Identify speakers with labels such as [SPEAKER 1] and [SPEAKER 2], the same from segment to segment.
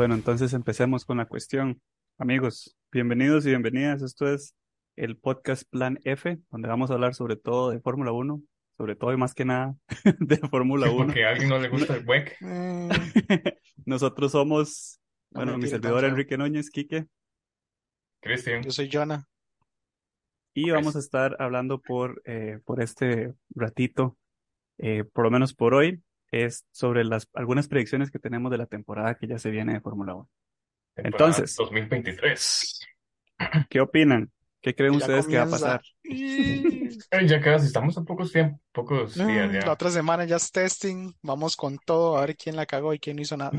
[SPEAKER 1] Bueno, entonces empecemos con la cuestión. Amigos, bienvenidos y bienvenidas. Esto es el podcast Plan F, donde vamos a hablar sobre todo de Fórmula 1, sobre todo y más que nada de Fórmula
[SPEAKER 2] Sí,
[SPEAKER 1] 1.
[SPEAKER 2] porque a alguien no le gusta el WEC.
[SPEAKER 1] Nosotros somos,
[SPEAKER 3] no
[SPEAKER 1] bueno, mi servidor. Enrique Núñez, Quique,
[SPEAKER 2] Cristian,
[SPEAKER 3] Yo soy Jonah.
[SPEAKER 1] y vamos a estar hablando por, eh, por este ratito, eh, por lo menos por hoy, es sobre las algunas predicciones que tenemos de la temporada que ya se viene de Fórmula 1.
[SPEAKER 2] temporada
[SPEAKER 1] Entonces,
[SPEAKER 2] 2023.
[SPEAKER 1] ¿qué opinan? ¿Qué creen
[SPEAKER 3] ya
[SPEAKER 1] ustedes que va a pasar?
[SPEAKER 3] Y-
[SPEAKER 2] ya casi estamos a pocos tiempos, pocos días
[SPEAKER 3] Mm, La
[SPEAKER 2] ya.
[SPEAKER 3] otra semana ya es testing. Vamos con todo a ver quién la cagó y quién no hizo nada.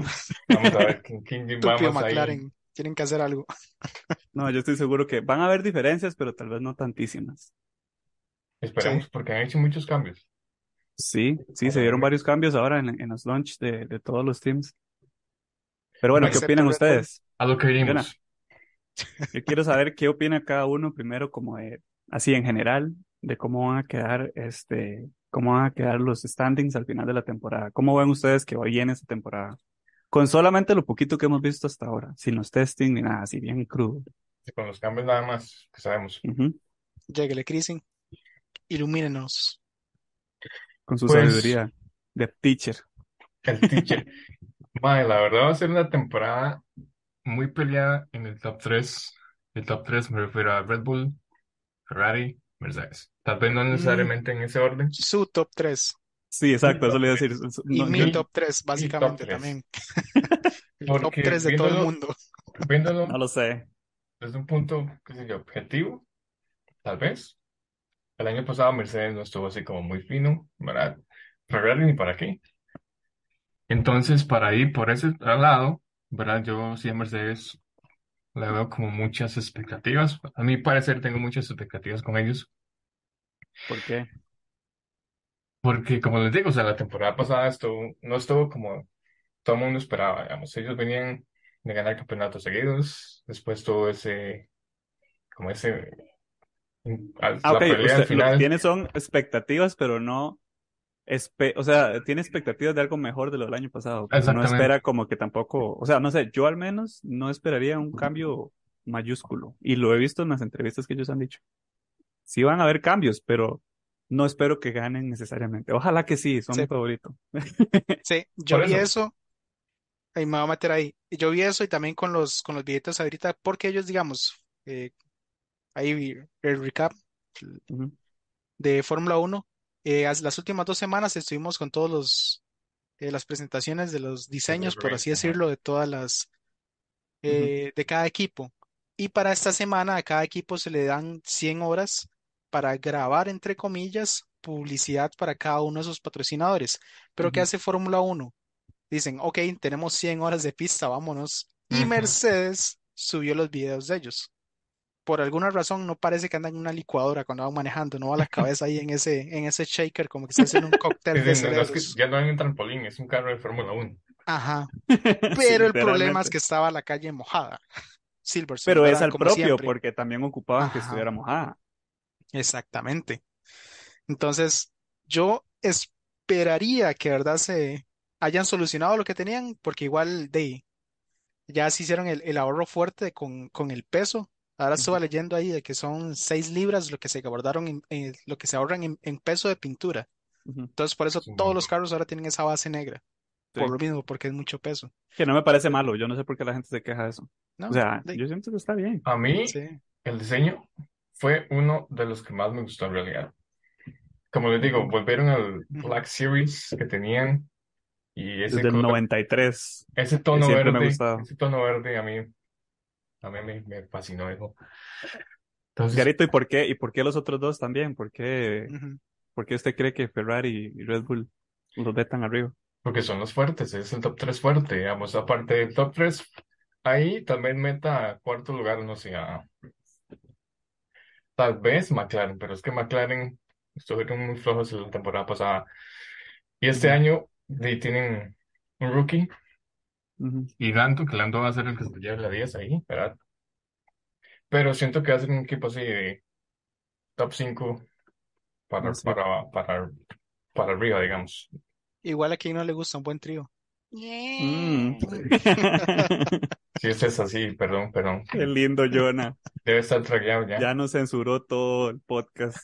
[SPEAKER 2] Vamos a ver quién, quién vamos ahí.
[SPEAKER 3] McLaren. Tienen que hacer algo.
[SPEAKER 1] No, yo estoy seguro que van a haber diferencias, pero tal vez no tantísimas.
[SPEAKER 2] Esperemos,
[SPEAKER 3] Sí.
[SPEAKER 2] porque han hecho muchos cambios.
[SPEAKER 1] Sí, sí, se dieron varios cambios ahora en, en los launch de, de todos los teams. Pero bueno, ¿qué opinan ustedes?
[SPEAKER 2] A lo que
[SPEAKER 1] Jonah,
[SPEAKER 2] venimos.
[SPEAKER 1] yo quiero saber qué opina cada uno primero, como de, así en general, de cómo van a quedar, este, cómo van a quedar los standings al final de la temporada. ¿Cómo ven ustedes que va bien esta temporada? Con solamente lo poquito que hemos visto hasta ahora, sin los testing ni nada, así bien crudo.
[SPEAKER 2] Con los cambios nada más que sabemos.
[SPEAKER 1] Ujú,
[SPEAKER 3] Lléguele, Crisin. Ilumínenos.
[SPEAKER 1] Con su
[SPEAKER 2] Pues
[SPEAKER 1] sabiduría de teacher.
[SPEAKER 2] el teacher. Mae, la verdad va a ser una temporada muy peleada en el top 3. El top 3 me refiero a Red Bull, Ferrari, Mercedes. Tal vez no
[SPEAKER 3] Mm,
[SPEAKER 2] necesariamente en ese orden.
[SPEAKER 3] su top 3.
[SPEAKER 1] Sí, exacto, eso
[SPEAKER 2] top
[SPEAKER 1] le iba a
[SPEAKER 2] 3.
[SPEAKER 1] decir.
[SPEAKER 3] Y
[SPEAKER 1] No,
[SPEAKER 3] mi
[SPEAKER 1] yo,
[SPEAKER 3] top 3,
[SPEAKER 2] mi top
[SPEAKER 3] básicamente
[SPEAKER 2] 3.
[SPEAKER 3] también. El top
[SPEAKER 2] Porque
[SPEAKER 3] 3 de todo el
[SPEAKER 2] viéndolo,
[SPEAKER 3] mundo.
[SPEAKER 1] no
[SPEAKER 2] viéndolo
[SPEAKER 1] lo sé.
[SPEAKER 2] desde un punto, qué sé yo, objetivo, tal vez. El año pasado Mercedes no estuvo así como muy fino, ¿verdad? Ferrari ni para qué. Entonces, para ir por ese lado, ¿verdad? Yo sí a Mercedes le veo como muchas expectativas. A mi parecer tengo muchas expectativas con ellos,
[SPEAKER 1] ¿Por qué?
[SPEAKER 2] porque como les digo, o sea, la temporada pasada estuvo, no estuvo como todo el mundo esperaba, digamos. Ellos venían de ganar campeonatos seguidos, después tuvo ese, como ese,
[SPEAKER 1] Ah,
[SPEAKER 2] la
[SPEAKER 1] ok,
[SPEAKER 2] pelea al
[SPEAKER 1] usted lo que tiene son expectativas, pero no, espe- o sea, tiene expectativas de algo mejor de lo del año pasado, pero no espera como que tampoco, o sea, no sé, yo al menos no esperaría un cambio mayúsculo, y lo he visto en las entrevistas que ellos han dicho. Sí van a haber cambios, pero no espero que ganen necesariamente. Ojalá que sí, son
[SPEAKER 3] Sí,
[SPEAKER 1] mi favorito.
[SPEAKER 3] sí, yo
[SPEAKER 2] Por
[SPEAKER 3] vi
[SPEAKER 2] eso,
[SPEAKER 3] eso. Ahí me voy a meter ahí. Yo vi eso y también con los, con los billetes ahorita, porque ellos, digamos, eh, ahí vi el recap de Fórmula 1. Eh, as- las últimas dos semanas estuvimos con todos los eh, las presentaciones de los diseños, por así decirlo, de todas las eh, de cada equipo. Y para esta semana a cada equipo se le dan 100 horas para grabar, entre comillas, publicidad para cada uno de sus patrocinadores. Pero ¿qué hace Fórmula 1? Dicen, ok, tenemos 100 horas de pista, vámonos. Y. Mercedes subió los videos de ellos. Por alguna razón no parece que andan en una licuadora cuando van manejando, no va la cabeza ahí en ese, en ese shaker, como que se hacen un cóctel de
[SPEAKER 2] no, no, es que ya no hay un trampolín, es un carro de Fórmula 1.
[SPEAKER 3] Ajá.
[SPEAKER 1] Sí,
[SPEAKER 3] Pero el problema es que estaba la calle mojada. Silverstone,
[SPEAKER 1] Pero es al
[SPEAKER 3] Como
[SPEAKER 1] propio,
[SPEAKER 3] siempre.
[SPEAKER 1] porque también ocupaban que estuviera mojada.
[SPEAKER 3] exactamente. Entonces, yo esperaría que, ¿verdad?, se hayan solucionado lo que tenían, porque igual de ya se hicieron el, el ahorro fuerte con, con el peso. Ahora estuve leyendo ahí de que son 6 libras lo que se guardaron en, en- lo que se ahorran en, en peso de pintura. Entonces, por eso todos los carros ahora tienen esa base negra. Por
[SPEAKER 1] Sí.
[SPEAKER 3] lo mismo, porque es mucho peso.
[SPEAKER 1] Que no me parece malo, yo no sé por qué la gente se queja de eso. O
[SPEAKER 3] ¿No?
[SPEAKER 1] sea,
[SPEAKER 3] De-
[SPEAKER 1] yo siento que está bien.
[SPEAKER 2] A mí,
[SPEAKER 3] sí.
[SPEAKER 2] el diseño fue uno de los que más me gustó en realidad. Como les digo, volvieron al. Black Series que tenían y ese
[SPEAKER 1] Desde el
[SPEAKER 2] color,
[SPEAKER 1] 93,
[SPEAKER 2] ese tono
[SPEAKER 1] siempre me ha
[SPEAKER 2] verde,
[SPEAKER 1] gustado.
[SPEAKER 2] ese tono verde a mí, a mí me, me fascinó eso. Entonces,
[SPEAKER 1] Garito, ¿y por qué? ¿Y por qué los otros dos también? ¿Por qué,
[SPEAKER 3] Ujú.
[SPEAKER 1] por qué usted cree que Ferrari y Red Bull los ve tan arriba?
[SPEAKER 2] porque son los fuertes, es el top 3 fuerte, digamos, aparte del top 3, ahí también meta cuarto lugar, no sé, a- tal vez McLaren, pero es que McLaren estuvieron muy flojos la temporada pasada. Y este año tienen un rookie y Lando, que Lando va a ser el que se lleve la 10 ahí, ¿verdad? Pero siento que va a ser un equipo así de top 5
[SPEAKER 1] No
[SPEAKER 2] para,
[SPEAKER 1] sé.
[SPEAKER 2] para, para, para arriba, digamos.
[SPEAKER 3] Igual a quien no le gusta un buen trío.
[SPEAKER 1] Mm.
[SPEAKER 2] Si este es así, perdón, perdón.
[SPEAKER 1] Qué lindo, Jonah.
[SPEAKER 2] Debe estar tragueado ya.
[SPEAKER 1] Ya nos censuró todo el podcast.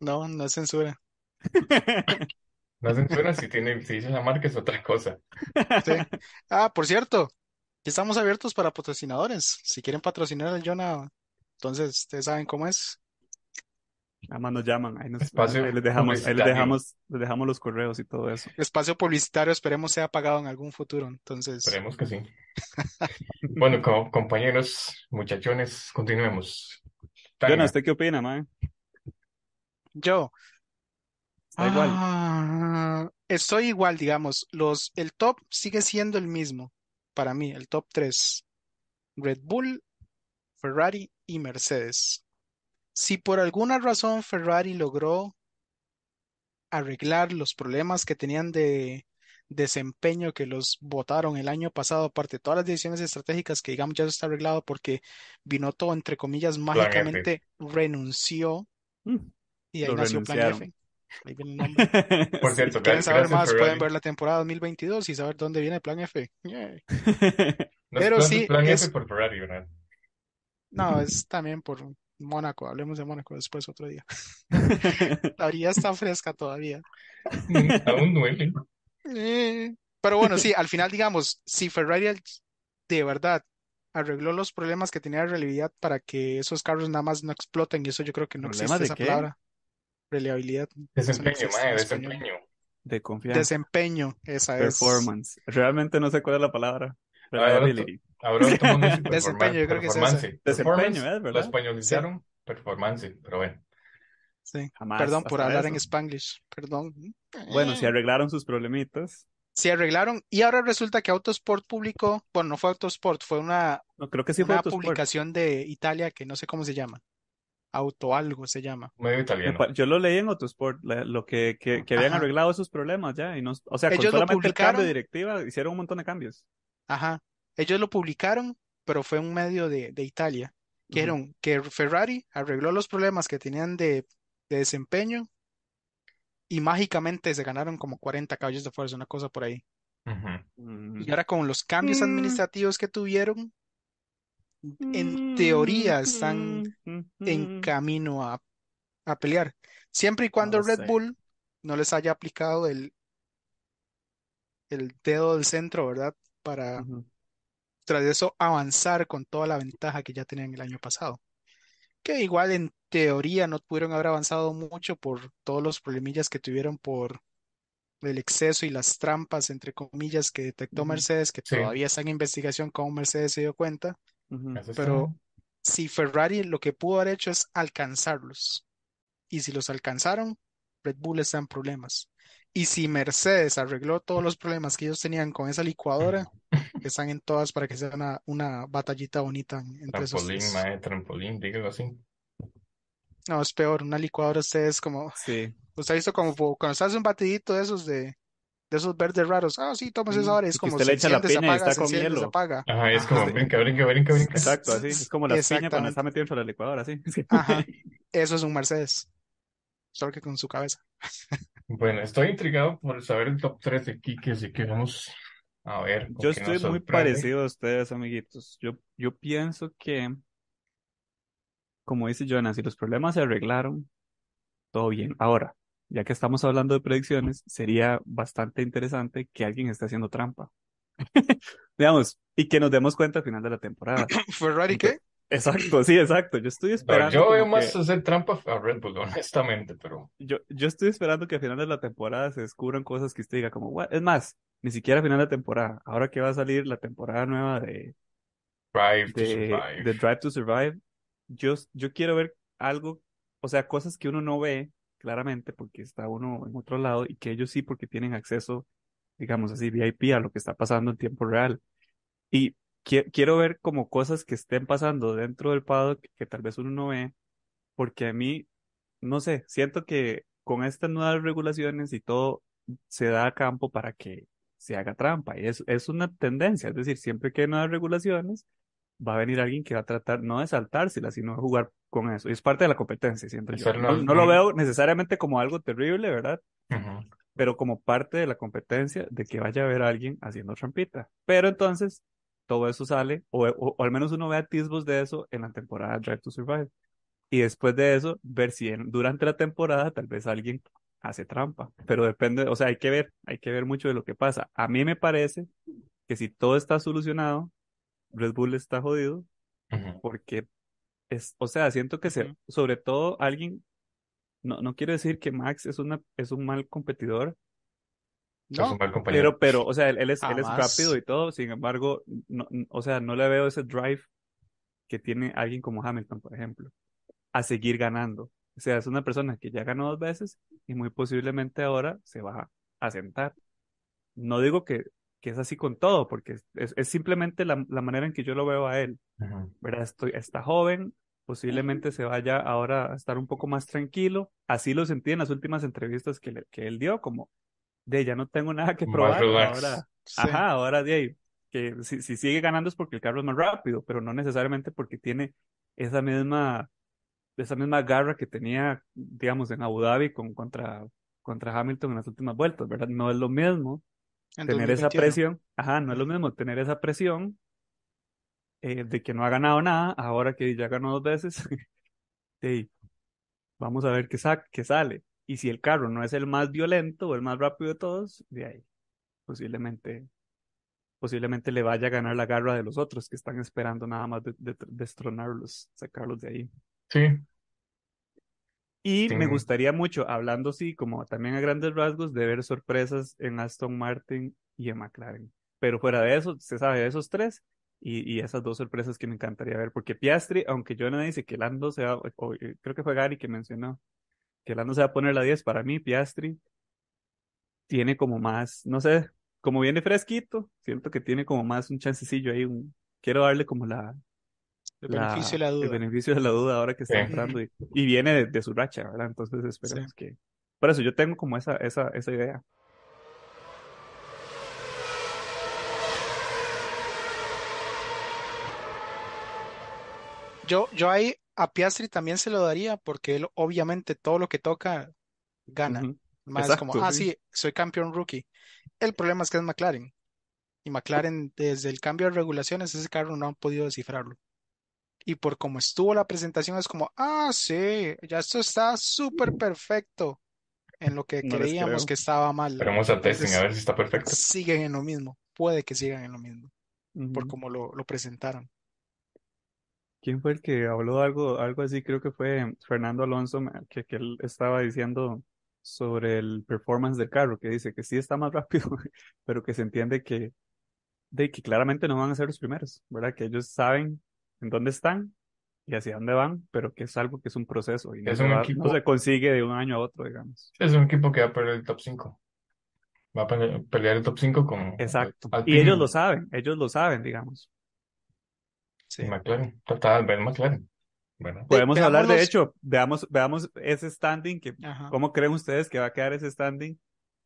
[SPEAKER 3] No, no es censura.
[SPEAKER 2] No censura si tiene, si dice la marca es otra cosa.
[SPEAKER 3] Sí. Ah, por cierto, estamos abiertos para patrocinadores. Si quieren patrocinar al Jonah, entonces ustedes saben cómo es.
[SPEAKER 1] Nada más nos llaman. Ahí, nos-
[SPEAKER 2] Espacio
[SPEAKER 1] ahí les dejamos, ahí les dejamos, les dejamos los correos y todo eso.
[SPEAKER 3] Espacio publicitario, esperemos sea pagado en algún futuro. Entonces,
[SPEAKER 2] Esperemos que sí. Bueno, co- compañeros, muchachones, continuemos.
[SPEAKER 1] Jonah, ¿usted qué opina, man?
[SPEAKER 3] yo.
[SPEAKER 1] Está igual.
[SPEAKER 3] Ah, estoy igual, digamos. Los, el top sigue siendo el mismo para mí, el top 3. Red Bull, Ferrari y Mercedes. Si por alguna razón Ferrari logró arreglar los problemas que tenían de desempeño que los votaron el año pasado, aparte de todas las decisiones estratégicas que digamos ya está arreglado porque Binotto, entre comillas, mágicamente renunció
[SPEAKER 1] Mm.
[SPEAKER 3] y ahí nació Plan. F. Ahí viene el nombre.
[SPEAKER 2] por cierto,
[SPEAKER 3] Si quieren saber más, pueden ver la temporada 2022 y saber dónde viene Plan F.
[SPEAKER 2] Es
[SPEAKER 3] Pero
[SPEAKER 2] plan,
[SPEAKER 3] sí,
[SPEAKER 2] plan
[SPEAKER 3] es-
[SPEAKER 2] F por Ferrari, ¿verdad?
[SPEAKER 3] No, es también por Mónaco. Hablemos de Mónaco después otro día. La orilla está fresca todavía.
[SPEAKER 2] Aún duele.
[SPEAKER 3] Eh, Pero bueno, sí, al final, digamos, si Ferrari al- de verdad arregló los problemas que tenía de reliabilidad para que esos carros nada más no exploten, y eso yo creo que no
[SPEAKER 1] ¿Problemas
[SPEAKER 3] existe
[SPEAKER 1] de
[SPEAKER 3] esa
[SPEAKER 1] qué?
[SPEAKER 3] palabra. Reliabilidad.
[SPEAKER 2] Desempeño, mae, desempeño.
[SPEAKER 1] De confianza.
[SPEAKER 3] Desempeño, esa es.
[SPEAKER 1] Performance. Realmente no sé cuál es la palabra. Reliability.
[SPEAKER 2] Ahora todo el mundo dice
[SPEAKER 3] Desempeño, yo creo que es
[SPEAKER 2] performance.
[SPEAKER 3] ese.
[SPEAKER 1] Desempeño,
[SPEAKER 2] Performance,
[SPEAKER 1] ¿eh?
[SPEAKER 2] Lo españolizaron, performance, pero bueno.
[SPEAKER 3] Sí.
[SPEAKER 1] Jamás.
[SPEAKER 3] Perdón por hablar en. Spanglish. Perdón.
[SPEAKER 1] Bueno, si arreglaron sus problemitas.
[SPEAKER 3] Se arreglaron y ahora resulta que Autosport publicó, bueno, no fue Autosport, fue una,
[SPEAKER 1] No, creo que sí fue
[SPEAKER 3] una
[SPEAKER 1] Autosport.
[SPEAKER 3] publicación de Italia que no sé cómo se llama. Auto algo se llama.
[SPEAKER 2] Medio
[SPEAKER 1] Me
[SPEAKER 2] italiano.
[SPEAKER 1] Yo lo leí en Autosport, lo que, que, que habían
[SPEAKER 3] Ajá.
[SPEAKER 1] arreglado esos problemas ya. Y no, o sea, con
[SPEAKER 3] Ellos lo
[SPEAKER 1] solamente el cambio de directiva hicieron un montón de cambios.
[SPEAKER 3] Ajá. Ellos lo publicaron, pero fue un medio de, de Italia. Dijeron que Ferrari arregló los problemas que tenían de, de desempeño y mágicamente se ganaron como 40 caballos de fuerza, una cosa por ahí.
[SPEAKER 2] Ujú.
[SPEAKER 1] Mm.
[SPEAKER 3] Y ahora con los cambios
[SPEAKER 1] Mm.
[SPEAKER 3] administrativos que tuvieron, en teoría están
[SPEAKER 1] Mm,
[SPEAKER 3] en
[SPEAKER 1] mm.
[SPEAKER 3] camino a, a pelear. Siempre y cuando Red
[SPEAKER 1] sé.
[SPEAKER 3] Bull no les haya aplicado el, el dedo del centro, ¿verdad? Para tras eso avanzar con toda la ventaja que ya tenían el año pasado. Que igual en teoría no pudieron haber avanzado mucho por todos los problemillas que tuvieron por el exceso y las trampas, entre comillas, que detectó. Mercedes, que
[SPEAKER 2] Sí.
[SPEAKER 3] todavía está en investigación cómo Mercedes se dio cuenta. Pero si Ferrari lo que pudo haber hecho es alcanzarlos. Y si los alcanzaron, Red Bull está en problemas. Y si Mercedes arregló todos los problemas que ellos tenían con esa licuadora, están en todas para que sea una, una batallita bonita en- entre esos
[SPEAKER 2] Trampolín,
[SPEAKER 3] tres.
[SPEAKER 2] mae, trampolín, dígalo así.
[SPEAKER 3] No, es peor, una licuadora usted es como,
[SPEAKER 1] Sí.
[SPEAKER 3] usted ha visto como cuando se hace un batidito de esos de, de esos verdes raros. Ah, sí, tómese esa hora.
[SPEAKER 1] y
[SPEAKER 3] Es como
[SPEAKER 1] usted
[SPEAKER 3] se
[SPEAKER 1] le echa la
[SPEAKER 3] enciende,
[SPEAKER 1] piña y
[SPEAKER 3] apaga,
[SPEAKER 1] está
[SPEAKER 3] se
[SPEAKER 1] con
[SPEAKER 3] enciende, se
[SPEAKER 1] hielo.
[SPEAKER 3] apaga.
[SPEAKER 2] Ajá, es como
[SPEAKER 3] Ajá.
[SPEAKER 2] brinca, brinca, brinca, brinca.
[SPEAKER 1] Exacto, así. Es como la piña cuando está metido de la licuadora, así. Sí.
[SPEAKER 3] Ajá, eso es un Mercedes. Solo que con su cabeza.
[SPEAKER 2] Bueno, estoy intrigado por saber el top 3 de Kike, así que vamos a ver
[SPEAKER 1] Yo estoy muy parecido a ustedes, amiguitos. Yo, yo pienso que, como dice Jonas, si los problemas se arreglaron, todo bien. Ahora, ya que estamos hablando de predicciones, sería bastante interesante que alguien esté haciendo trampa. Digamos, y que nos demos cuenta al final de la temporada.
[SPEAKER 3] ¿Ferrari qué?
[SPEAKER 1] Exacto, sí, exacto. Yo estoy esperando
[SPEAKER 2] yo veo más
[SPEAKER 1] que-
[SPEAKER 2] hacer trampa a Red Bull, honestamente, pero
[SPEAKER 1] yo, yo estoy esperando que al final de la temporada se descubran cosas que usted diga como, "What?". Es más, ni siquiera al final de la temporada. Ahora que va a salir la temporada nueva de,
[SPEAKER 2] Drive to Survive.
[SPEAKER 1] de Drive to Survive, yo, yo quiero ver algo, o sea, cosas que uno no ve claramente porque está uno en otro lado y que ellos sí porque tienen acceso, digamos así, VIP a lo que está pasando en tiempo real. Y qui- quiero ver como cosas que estén pasando dentro del paddock que tal vez uno no ve, porque a mí, no sé, siento que con estas nuevas regulaciones y todo se da campo para que se haga trampa. Y es, es una tendencia, es decir, siempre que hay nuevas regulaciones, va a venir alguien que va a tratar no de saltárselas, sino de jugar con eso. Y es parte de la competencia, siento yo. No, no lo veo necesariamente como algo terrible, ¿verdad? Pero como parte de la competencia de que vaya a haber alguien haciendo trampita. Pero entonces todo eso sale, o, o- o al menos uno ve atisbos de eso en la temporada Drive to Survive. Y después de eso, ver si en- durante la temporada tal vez alguien hace trampa. Pero depende, o sea, hay que ver, hay que ver mucho de lo que pasa. A mí me parece que si todo está solucionado, Red Bull está jodido porque es, o sea, siento que se, sobre todo alguien, no, no quiero decir que Max es una, es un mal competidor,
[SPEAKER 2] Es
[SPEAKER 3] No,
[SPEAKER 2] un mal compañero.
[SPEAKER 1] pero, pero, o sea, él, él es, él es rápido y todo, sin embargo, no, o sea, no le veo ese drive que tiene alguien como Hamilton, por ejemplo, a seguir ganando. O sea, es una persona que ya ganó dos veces y muy posiblemente ahora se va a sentar. No digo que, que es así con todo, porque es, simplemente la, la manera en que yo lo veo a él. ¿verdad? Estoy, está joven, posiblemente se vaya ahora a estar un poco más tranquilo. Así lo sentí en las últimas entrevistas que, le- que él dio, como de ya no tengo nada que probar. Ahora,
[SPEAKER 3] sí.
[SPEAKER 1] ajá, ahora de ahí, que si, si sigue ganando es porque el carro es más rápido, pero no necesariamente porque tiene esa misma, esa misma garra que tenía, digamos, en Abu Dhabi con, contra, contra Hamilton en las últimas vueltas, ¿verdad? No es lo mismo
[SPEAKER 3] En
[SPEAKER 1] tener esa
[SPEAKER 3] 2021.
[SPEAKER 1] presión, ajá, no es lo mismo tener esa presión eh, de que no ha ganado nada, ahora que ya ganó dos veces, de, vamos a ver qué, sa- qué sale. Y si el carro no es el más violento o el más rápido de todos, de ahí posiblemente, posiblemente le vaya a ganar la garra de los otros que están esperando nada más de, de- destronarlos, sacarlos de ahí.
[SPEAKER 2] Sí,
[SPEAKER 1] Y me gustaría mucho, hablando así como también a grandes rasgos, de ver sorpresas en Aston Martin y en McLaren. Pero fuera de eso, se sabe de esos tres y, y esas dos sorpresas que me encantaría ver. Porque Piastri, aunque yo no dice que Lando se va, o, eh, creo que fue Gary que mencionó, que Lando se va a poner la 10, para mí Piastri tiene como más, no sé, como viene fresquito, siento que tiene como más un chancecillo ahí, un, quiero darle como la,
[SPEAKER 3] El
[SPEAKER 1] la-
[SPEAKER 3] beneficio de la
[SPEAKER 1] el
[SPEAKER 3] duda.
[SPEAKER 1] beneficio de la duda ahora que está
[SPEAKER 2] Sí.
[SPEAKER 1] entrando y, y viene de, de su racha, ¿verdad? Entonces esperemos que... Por eso yo tengo como esa, esa, esa idea.
[SPEAKER 3] Yo, yo ahí a Piastri también se lo daría porque él obviamente todo lo que toca gana. Más es como,
[SPEAKER 1] Exacto,
[SPEAKER 3] ah,
[SPEAKER 1] sí.
[SPEAKER 3] sí, soy campeón rookie. El problema es que es McLaren. Y McLaren, desde el cambio de regulaciones, ese carro no han podido descifrarlo. Y por cómo estuvo la presentación, es como, ah, sí, ya esto está súper perfecto en lo que
[SPEAKER 1] No les
[SPEAKER 3] creíamos
[SPEAKER 1] creo.
[SPEAKER 3] que estaba mal.
[SPEAKER 2] esperemos a testing a
[SPEAKER 3] Entonces,
[SPEAKER 2] ver si está perfecto.
[SPEAKER 3] siguen en lo mismo. Puede que sigan en lo mismo, por cómo lo, lo presentaron.
[SPEAKER 1] ¿Quién fue el que habló algo, algo así? Creo que fue Fernando Alonso, que, que él estaba diciendo sobre el performance del carro, que dice que sí está más rápido, pero que se entiende que, de que claramente no van a ser los primeros, ¿verdad? Que ellos saben en dónde están y hacia dónde van, pero que es algo que es un proceso y no
[SPEAKER 2] Es
[SPEAKER 1] se
[SPEAKER 2] un
[SPEAKER 1] va- no
[SPEAKER 2] equipo-
[SPEAKER 1] se consigue de un año a otro, digamos.
[SPEAKER 2] Es un equipo que va a perder el top 5. Va a pele- pelear el top 5 con
[SPEAKER 1] Exacto. Y ellos lo saben, ellos lo saben, digamos.
[SPEAKER 3] Sí.
[SPEAKER 2] McLaren. Total, ver McLaren. ¿verdad?
[SPEAKER 1] Podemos hablar, de hecho, veamos, veamos ese standing, que,
[SPEAKER 3] Ajá.
[SPEAKER 1] ¿cómo creen ustedes que va a quedar ese standing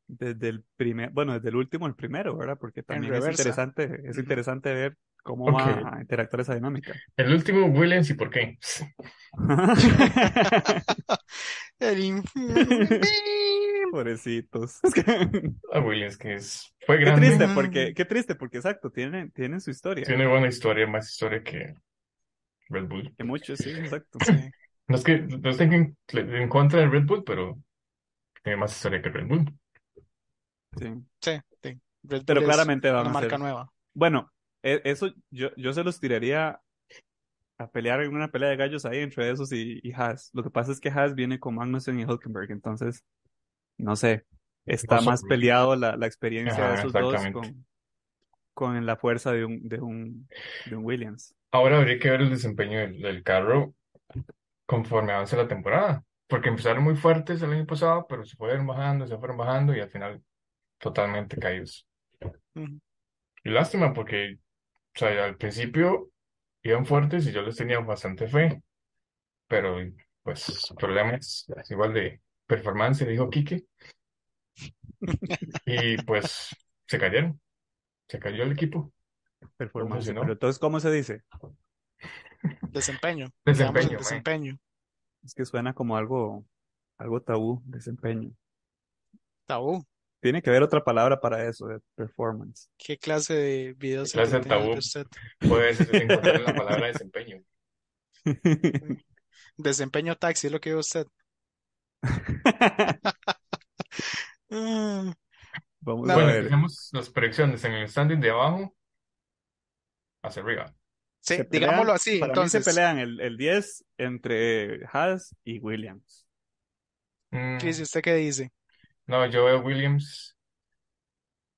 [SPEAKER 1] desde el primer, bueno, desde el último al primero, ¿verdad? Porque también es interesante, es interesante ver cómo va a interactuar esa dinámica.
[SPEAKER 2] El último, Williams, ¿y por qué?
[SPEAKER 3] El infierno.
[SPEAKER 1] Pobrecitos.
[SPEAKER 2] A Williams, que es, fue
[SPEAKER 1] Qué
[SPEAKER 2] grande.
[SPEAKER 1] triste,
[SPEAKER 3] Ujú.
[SPEAKER 1] porque, qué triste, porque exacto, tienen, tienen su historia.
[SPEAKER 2] Tiene buena historia, más historia que Red Bull.
[SPEAKER 1] Que muchos, sí, exacto.
[SPEAKER 3] Sí.
[SPEAKER 2] No es que no estoy en, en contra de Red Bull, pero tiene más historia que Red Bull.
[SPEAKER 1] Sí.
[SPEAKER 3] Sí, sí. Red
[SPEAKER 1] Pero
[SPEAKER 3] Bull es
[SPEAKER 1] claramente
[SPEAKER 3] una
[SPEAKER 1] a
[SPEAKER 3] marca
[SPEAKER 1] ser.
[SPEAKER 3] nueva.
[SPEAKER 1] Bueno, eso yo, yo se los tiraría a pelear en una pelea de gallos ahí entre esos y, y Haas. Lo que pasa es que Haas viene con Magnussen y Hülkenberg, entonces, no sé, está más peleado la, la experiencia de esos dos con, con la fuerza de un, de un, de un Williams.
[SPEAKER 2] Ahora habría que ver el desempeño del, del carro conforme avance la temporada. Porque empezaron muy fuertes el año pasado, pero se fueron bajando, se fueron bajando y al final totalmente caídos. Y lástima porque, o sea, al principio iban fuertes y yo les tenía bastante fe, pero pues problemas igual de performance, dijo Quique, y pues se cayeron, se cayó el equipo.
[SPEAKER 1] Performance. Pero entonces, ¿cómo se dice?
[SPEAKER 3] Desempeño.
[SPEAKER 2] Desempeño,
[SPEAKER 3] desempeño.
[SPEAKER 1] Es que suena como algo, algo tabú, desempeño.
[SPEAKER 3] Tabú.
[SPEAKER 1] Tiene que haber otra palabra para eso, de performance.
[SPEAKER 3] ¿Qué clase de videos
[SPEAKER 2] ¿Qué clase de tabú? Puedes encontrar la palabra desempeño.
[SPEAKER 3] Desempeño taxi es lo que ve usted.
[SPEAKER 1] Vamos
[SPEAKER 3] No,
[SPEAKER 1] a
[SPEAKER 2] Bueno,
[SPEAKER 1] ver.
[SPEAKER 2] empecemos las predicciones en el standing de abajo hacia arriba.
[SPEAKER 3] Sí, digámoslo así.
[SPEAKER 1] Para mí se
[SPEAKER 3] Entonces,
[SPEAKER 1] pelean el, el 10 entre Haas y Williams.
[SPEAKER 2] Mm,
[SPEAKER 3] Chris, ¿usted qué dice?
[SPEAKER 2] No, yo veo Williams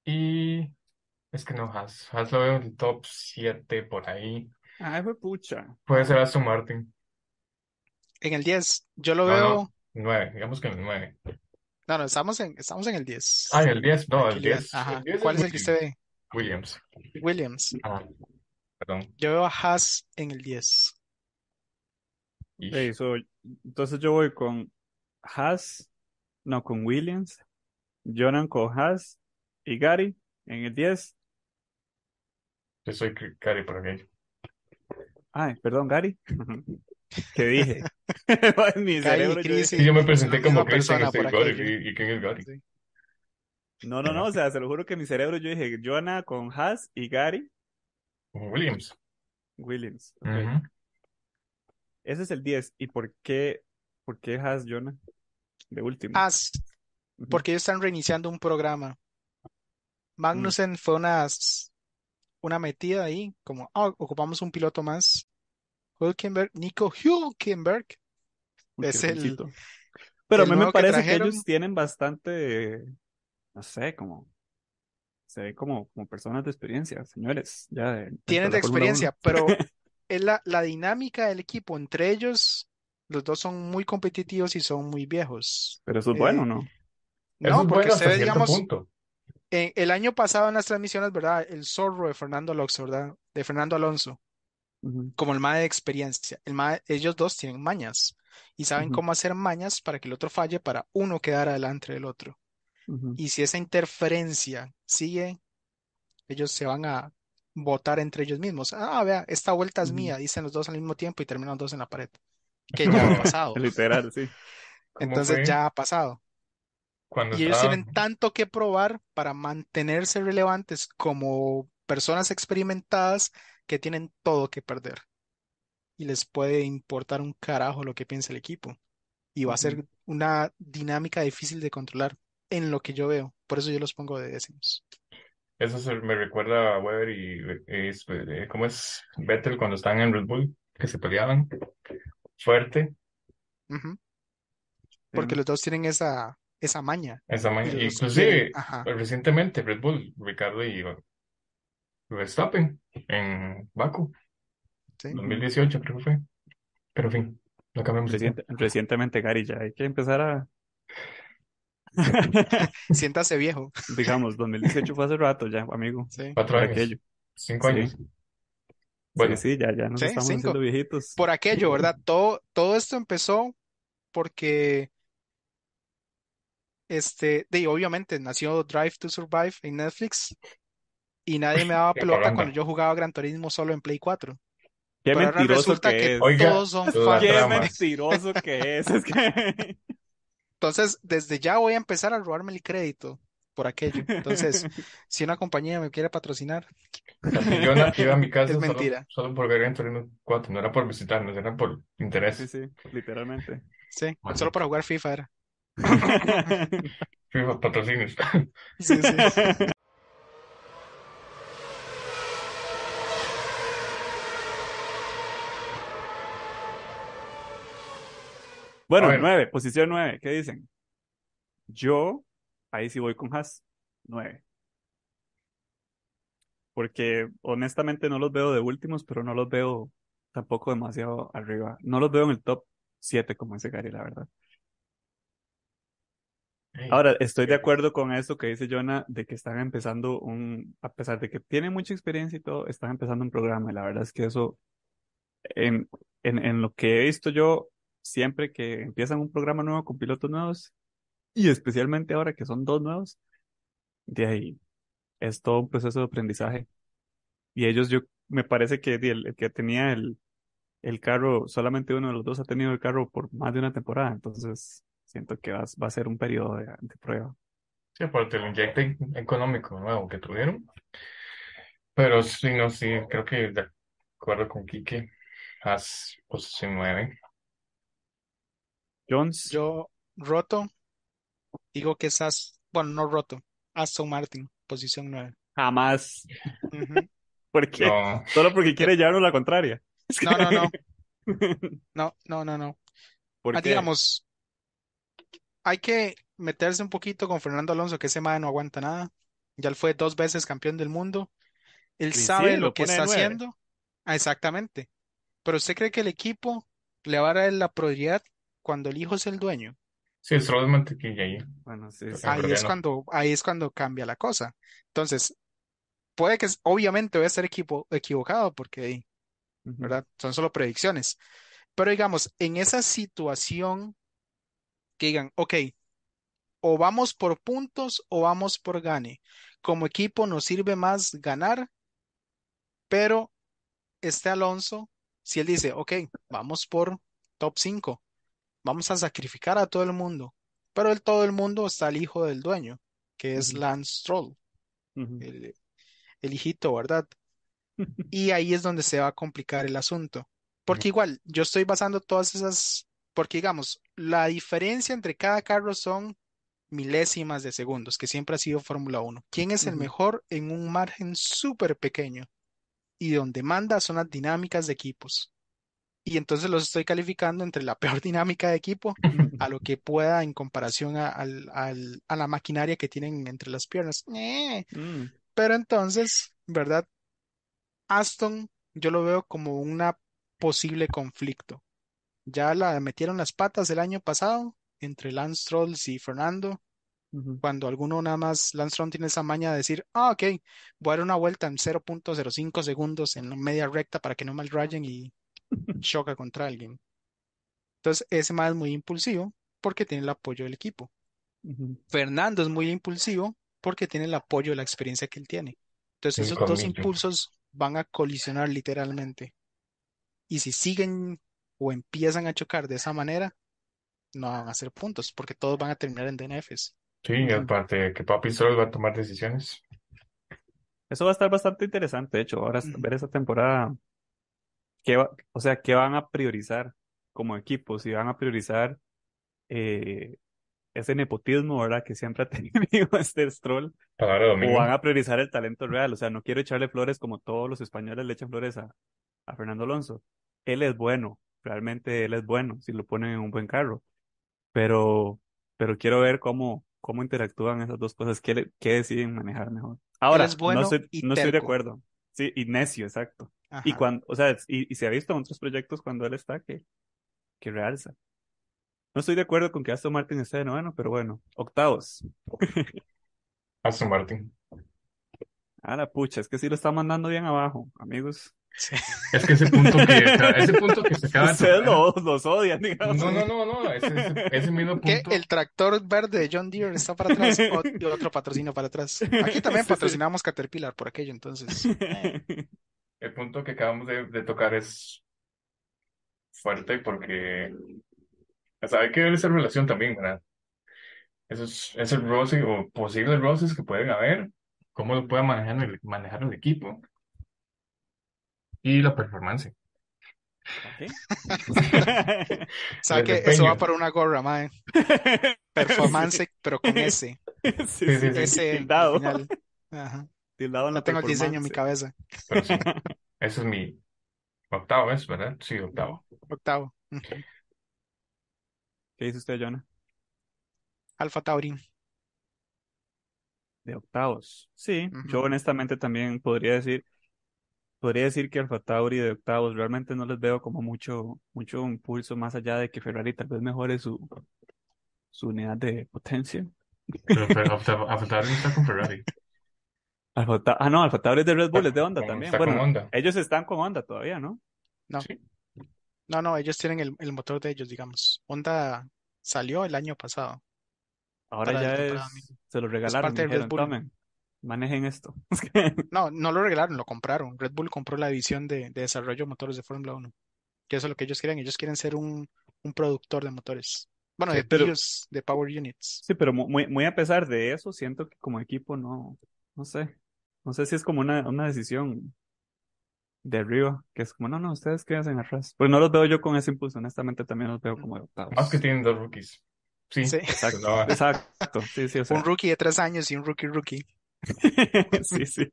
[SPEAKER 2] y es que no, Haas. Haas lo veo en el top 7 por ahí.
[SPEAKER 1] Ay, fue pucha.
[SPEAKER 2] Puede ser Aston Martin.
[SPEAKER 3] En el 10, yo lo
[SPEAKER 2] No,
[SPEAKER 3] veo.
[SPEAKER 2] no, 9, digamos que en el 9.
[SPEAKER 3] No, no, estamos en, estamos en el 10.
[SPEAKER 2] Ah, en el 10, no, el
[SPEAKER 3] Tranquilidad.
[SPEAKER 2] 10.
[SPEAKER 3] Ajá.
[SPEAKER 2] El 10
[SPEAKER 3] ¿Cuál es el que usted ve?
[SPEAKER 2] Williams.
[SPEAKER 3] Williams.
[SPEAKER 2] Ah, perdón.
[SPEAKER 3] Yo veo a Haas en el 10.
[SPEAKER 2] Ish.
[SPEAKER 1] Ok, so, entonces yo voy con Haas, no, con Williams, Jonan con Haas y Gary en el 10.
[SPEAKER 2] Yo soy Cari por aquello.
[SPEAKER 1] Ay, perdón, Gary. ¿Qué dije? En mi
[SPEAKER 3] Gary
[SPEAKER 1] cerebro yo
[SPEAKER 3] Chris
[SPEAKER 1] dije-
[SPEAKER 2] yo me presenté como
[SPEAKER 3] por
[SPEAKER 2] Gary. ¿Y, y quién es Gary?
[SPEAKER 3] Sí.
[SPEAKER 1] No, no, no, o sea, se lo juro que en mi cerebro yo dije Joana con Haas y Gary
[SPEAKER 2] Williams.
[SPEAKER 1] Williams. Ese es el 10. ¿Y por qué, por qué Haas, Jonah? De último. Ujú.
[SPEAKER 3] porque ellos están reiniciando un programa. Magnussen fue unas, una metida ahí, como, ah, ocupamos un piloto más. Hülkenberg, Nico Hülkenberg,
[SPEAKER 1] Uy,
[SPEAKER 3] es el-.
[SPEAKER 1] Pero a mí me
[SPEAKER 3] que
[SPEAKER 1] parece que ellos tienen bastante, no sé, como, se ve como, como personas de experiencia, señores, ya de, dentro
[SPEAKER 3] tienen
[SPEAKER 1] de
[SPEAKER 3] experiencia,
[SPEAKER 1] 1.
[SPEAKER 3] pero es la, la dinámica del equipo entre ellos, los dos son muy competitivos y son muy viejos.
[SPEAKER 1] Pero eso es
[SPEAKER 3] Eh,
[SPEAKER 1] bueno, ¿no?
[SPEAKER 2] Eso
[SPEAKER 3] No,
[SPEAKER 2] es
[SPEAKER 3] porque
[SPEAKER 2] hasta
[SPEAKER 3] ve,
[SPEAKER 2] cierto
[SPEAKER 3] digamos,
[SPEAKER 2] punto.
[SPEAKER 3] eh, el año pasado en las transmisiones, ¿verdad? El zorro de Fernando Alonso, ¿verdad? De Fernando Alonso, como el MAE de experiencia. El MAE, ellos dos tienen mañas y saben cómo hacer mañas para que el otro falle, para uno quedar adelante del otro. Y si esa interferencia sigue, ellos se van a votar entre ellos mismos. Ah, vea, esta vuelta es mía, dicen los dos al mismo tiempo y terminan los dos en la pared. Que ya ha pasado.
[SPEAKER 1] Literal, sí.
[SPEAKER 2] ¿Cómo
[SPEAKER 3] Entonces
[SPEAKER 2] fue
[SPEAKER 3] ya ha pasado.
[SPEAKER 2] cuando
[SPEAKER 3] Y ellos
[SPEAKER 2] estaba-
[SPEAKER 3] tienen tanto que probar para mantenerse relevantes como personas experimentadas que tienen todo que perder. Y les puede importar un carajo lo que piense el equipo. Y va a ser una dinámica difícil de controlar en lo que yo veo. Por eso yo los pongo de décimos.
[SPEAKER 2] Eso se- me recuerda a Weber y es, eh, ¿cómo es? Vettel cuando estaban en Red Bull, que se peleaban fuerte.
[SPEAKER 3] Ujú. Porque los dos tienen esa, esa maña.
[SPEAKER 2] Esa
[SPEAKER 3] Y
[SPEAKER 2] mañana.
[SPEAKER 3] los dos
[SPEAKER 2] Inclusive,
[SPEAKER 3] ajá.
[SPEAKER 2] recientemente Red Bull, Ricardo y Verstappen en Baku,
[SPEAKER 3] ¿sí?
[SPEAKER 2] 2018 creo que fue. Pero en fin, no cambiamos de tema.
[SPEAKER 1] Reciente- recientemente, Gary, ya hay que empezar a,
[SPEAKER 3] Siéntase viejo.
[SPEAKER 1] digamos, 2018 fue hace rato ya, amigo,
[SPEAKER 3] ¿sí?
[SPEAKER 2] Cuatro años,
[SPEAKER 1] aquello.
[SPEAKER 2] cinco
[SPEAKER 1] Sí.
[SPEAKER 2] años. Bueno,
[SPEAKER 1] Sí, sí, ya, ya nos
[SPEAKER 3] Sí,
[SPEAKER 1] estamos
[SPEAKER 3] cinco.
[SPEAKER 1] haciendo viejitos.
[SPEAKER 3] Por aquello, ¿verdad? Todo, todo esto empezó porque, este, de, obviamente nació Drive to Survive en Netflix y nadie me daba
[SPEAKER 2] Qué
[SPEAKER 3] pelota cuando yo jugaba Gran Turismo solo en Play 4.
[SPEAKER 1] Qué
[SPEAKER 3] Pero ahora
[SPEAKER 1] mentiroso
[SPEAKER 3] resulta
[SPEAKER 1] que
[SPEAKER 3] que
[SPEAKER 1] es.
[SPEAKER 2] Oiga,
[SPEAKER 3] todos son fans.
[SPEAKER 1] Qué
[SPEAKER 2] trama.
[SPEAKER 1] mentiroso que es. Es que...
[SPEAKER 3] Entonces, desde ya voy a empezar a robarme el crédito por aquello. Entonces, si una compañía me quiere patrocinar,
[SPEAKER 2] yo na- iba a mi casa
[SPEAKER 3] Es
[SPEAKER 2] solo,
[SPEAKER 3] mentira.
[SPEAKER 2] solo por ver Gran Turismo 4, no era por visitarnos, era por interés.
[SPEAKER 1] Sí, sí, literalmente.
[SPEAKER 3] sí,
[SPEAKER 2] Bueno.
[SPEAKER 3] solo para jugar FIFA era.
[SPEAKER 2] FIFA patrocinios.
[SPEAKER 3] Sí, sí.
[SPEAKER 1] Bueno, nueve, posición nueve, ¿qué dicen? Yo, ahí sí voy con Haas, nueve. Porque honestamente no los veo de últimos, pero no los veo tampoco demasiado arriba. No los veo en el top siete, como dice Gary, la verdad. Ahora, estoy de acuerdo con eso que dice Jonah, de que están empezando un, a pesar de que tienen mucha experiencia y todo, están empezando un programa. Y la verdad es que eso, en, en, en lo que he visto yo, siempre que empiezan un programa nuevo con pilotos nuevos, y especialmente ahora que son dos nuevos, de ahí es todo un proceso de aprendizaje. Y ellos, yo, me parece que el, el que tenía el, el carro, solamente uno de los dos ha tenido el carro por más de una temporada, entonces siento que va, va a ser un periodo de, de prueba.
[SPEAKER 2] Sí, aparte el inyecte económico nuevo que tuvieron. Pero sí, no, sí, creo que de acuerdo con Quique, Haas posición 9.
[SPEAKER 1] Jones,
[SPEAKER 3] Yo roto, digo que es As- bueno, no roto, Aston Martin, posición 9.
[SPEAKER 1] jamás.
[SPEAKER 3] Ujú.
[SPEAKER 1] ¿Por qué?
[SPEAKER 2] No,
[SPEAKER 1] Solo porque quiere llevarnos la contraria. Es
[SPEAKER 3] No, no, no, no, no, no, no.
[SPEAKER 1] ¿Por
[SPEAKER 3] Ah,
[SPEAKER 1] qué?
[SPEAKER 3] digamos, hay que meterse un poquito con Fernando Alonso, que ese man no aguanta nada. Ya él fue dos veces campeón del mundo. Él sabe
[SPEAKER 1] sí,
[SPEAKER 3] lo
[SPEAKER 1] lo
[SPEAKER 3] que está haciendo. Ah, exactamente. Pero ¿usted cree que el equipo le va a dar la prioridad cuando el hijo es el dueño?
[SPEAKER 2] Sí, el mantequilla ahí.
[SPEAKER 1] Bueno, sí,
[SPEAKER 2] En
[SPEAKER 1] sí.
[SPEAKER 3] Ahí es cuando, ahí es cuando cambia la cosa. Entonces, puede que, obviamente voy a estar equipo, equivocado porque, ¿verdad? Son solo predicciones. Pero digamos, en esa situación que digan, ok, o vamos por puntos o vamos por gane. Como equipo nos sirve más ganar, pero este Alonso, si él dice, ok, vamos por top 5, vamos a sacrificar a todo el mundo, pero el todo el mundo está el hijo del dueño, que es Lance Stroll,
[SPEAKER 1] ujú.
[SPEAKER 3] el, el hijito, ¿verdad? Y ahí es donde se va a complicar el asunto. Porque igual, yo estoy basando todas esas, porque digamos, la diferencia entre cada carro son milésimas de segundos, que siempre ha sido Fórmula 1. ¿Quién es el mejor en un margen súper pequeño? Y donde manda son las dinámicas de equipos. Y entonces los estoy calificando entre la peor dinámica de equipo a lo que pueda en comparación a, a la maquinaria que tienen entre las piernas. Eh,
[SPEAKER 1] Mm,
[SPEAKER 3] Pero entonces, ¿verdad? Aston, yo lo veo como una posible conflicto. Ya la metieron las patas el año pasado entre Lance Stroll y Fernando, cuando alguno nada más, Lance tiene esa maña de decir, ah, ok, voy a dar una vuelta en 0.05 segundos en la media recta para que no me rayen y choca contra alguien. Entonces, ese más es muy impulsivo porque tiene el apoyo del equipo. Fernando es muy impulsivo porque tiene el apoyo de la experiencia que él tiene. Entonces, esos dos impulsos van a colisionar literalmente. Y si siguen o empiezan a chocar de esa manera, no van a hacer puntos porque todos van a terminar en DNFs.
[SPEAKER 2] Sí, aparte que Papi Stroll va a tomar decisiones.
[SPEAKER 1] Eso va a estar bastante interesante, de hecho, ahora ver esa temporada, qué va- o sea, qué van a priorizar como equipo, si van a priorizar eh, ese nepotismo, ¿verdad? Que siempre ha tenido este Stroll,
[SPEAKER 2] de
[SPEAKER 1] o van a priorizar el talento real, o sea, no quiero echarle flores como todos los españoles le echan flores a, a Fernando Alonso. Él es bueno, realmente él es bueno, si lo ponen en un buen carro, pero, pero quiero ver cómo, cómo interactúan esas dos cosas, qué, le- qué deciden manejar mejor. Ahora, no
[SPEAKER 3] bueno
[SPEAKER 1] estoy,
[SPEAKER 3] y
[SPEAKER 1] no estoy de acuerdo. Sí, y necio, exacto. Y cuando, o sea, y, y se ha visto en otros proyectos cuando él está que, que realza. No estoy de acuerdo con que Aston Martin esté de noveno, pero bueno, octavos.
[SPEAKER 2] Aston Martin.
[SPEAKER 1] A la pucha, es que sí lo está mandando bien abajo, amigos.
[SPEAKER 3] Sí.
[SPEAKER 2] Es que ese punto que, ese punto que se acaba de
[SPEAKER 1] Ustedes los, los odian, digamos.
[SPEAKER 2] No, no, no, no. Ese, ese, ese mismo
[SPEAKER 3] Que
[SPEAKER 2] punto.
[SPEAKER 3] el tractor verde de John Deere está para atrás otro patrocinio para atrás. Aquí también
[SPEAKER 1] Sí, sí.
[SPEAKER 3] patrocinamos Caterpillar por aquello, entonces.
[SPEAKER 2] El punto que acabamos de, de tocar es fuerte porque. O sea, hay que ver esa relación también, ¿verdad? Esos, esos roces o posibles roces que pueden haber, cómo lo puede manejar el, manejar el equipo y la performance,
[SPEAKER 1] Ok.
[SPEAKER 3] O sea
[SPEAKER 2] el
[SPEAKER 3] que eso va para una gorra, mae. Performance, pero con S.
[SPEAKER 1] Sí,
[SPEAKER 2] Sí,
[SPEAKER 1] sí, tildado.
[SPEAKER 3] final. Ajá.
[SPEAKER 1] Tildado en
[SPEAKER 3] No
[SPEAKER 1] la
[SPEAKER 3] tengo el diseño en mi cabeza.
[SPEAKER 2] Pero sí, ese es mi octavo, ¿ves? ¿Verdad? Sí, octavo.
[SPEAKER 3] Octavo.
[SPEAKER 1] ¿Qué dice usted, Jonah?
[SPEAKER 3] Alfa Tauri.
[SPEAKER 1] De octavos. Sí, yo honestamente también podría decir, podría decir que Alfa Tauri de octavos realmente no les veo como mucho, mucho impulso más allá de que Ferrari tal vez mejore su, su unidad de potencia.
[SPEAKER 2] Pero Alfa Tauri está con Ferrari.
[SPEAKER 1] Alfa ah, no, Alfa Tauri es de Red Bull, es de Honda también.
[SPEAKER 2] está con
[SPEAKER 1] Bueno,
[SPEAKER 2] Honda.
[SPEAKER 1] ellos están con Honda todavía, ¿no?
[SPEAKER 3] No,
[SPEAKER 2] Sí.
[SPEAKER 3] no, no, ellos tienen el, el motor de ellos, digamos. Honda salió el año pasado
[SPEAKER 1] Ahora ya es, se lo
[SPEAKER 3] Es
[SPEAKER 1] regalaron,
[SPEAKER 3] Red
[SPEAKER 1] dijeron,
[SPEAKER 3] Bull.
[SPEAKER 1] tomen, manejen esto.
[SPEAKER 3] No, no lo regalaron, lo compraron. Red Bull compró la división de, de desarrollo de motores de Fórmula 1. Que eso es lo que ellos quieren. Ellos quieren ser un, un productor de motores. Bueno,
[SPEAKER 1] Sí,
[SPEAKER 3] de
[SPEAKER 1] pero-
[SPEAKER 3] de power units.
[SPEAKER 1] Sí, pero mu- muy, muy a pesar de eso, siento que como equipo no, no sé. No sé si es como una, una decisión de arriba, que es como, no, no, ustedes quédense atrás. Pues no los veo yo con ese impulso, honestamente también los veo como adoptados.
[SPEAKER 2] Más que tienen dos rookies. Sí,
[SPEAKER 3] Sí.
[SPEAKER 1] Exacto,
[SPEAKER 2] no,
[SPEAKER 1] exacto, sí, sí, o sea,
[SPEAKER 3] Un rookie de tres años y un rookie rookie.
[SPEAKER 1] sí, sí.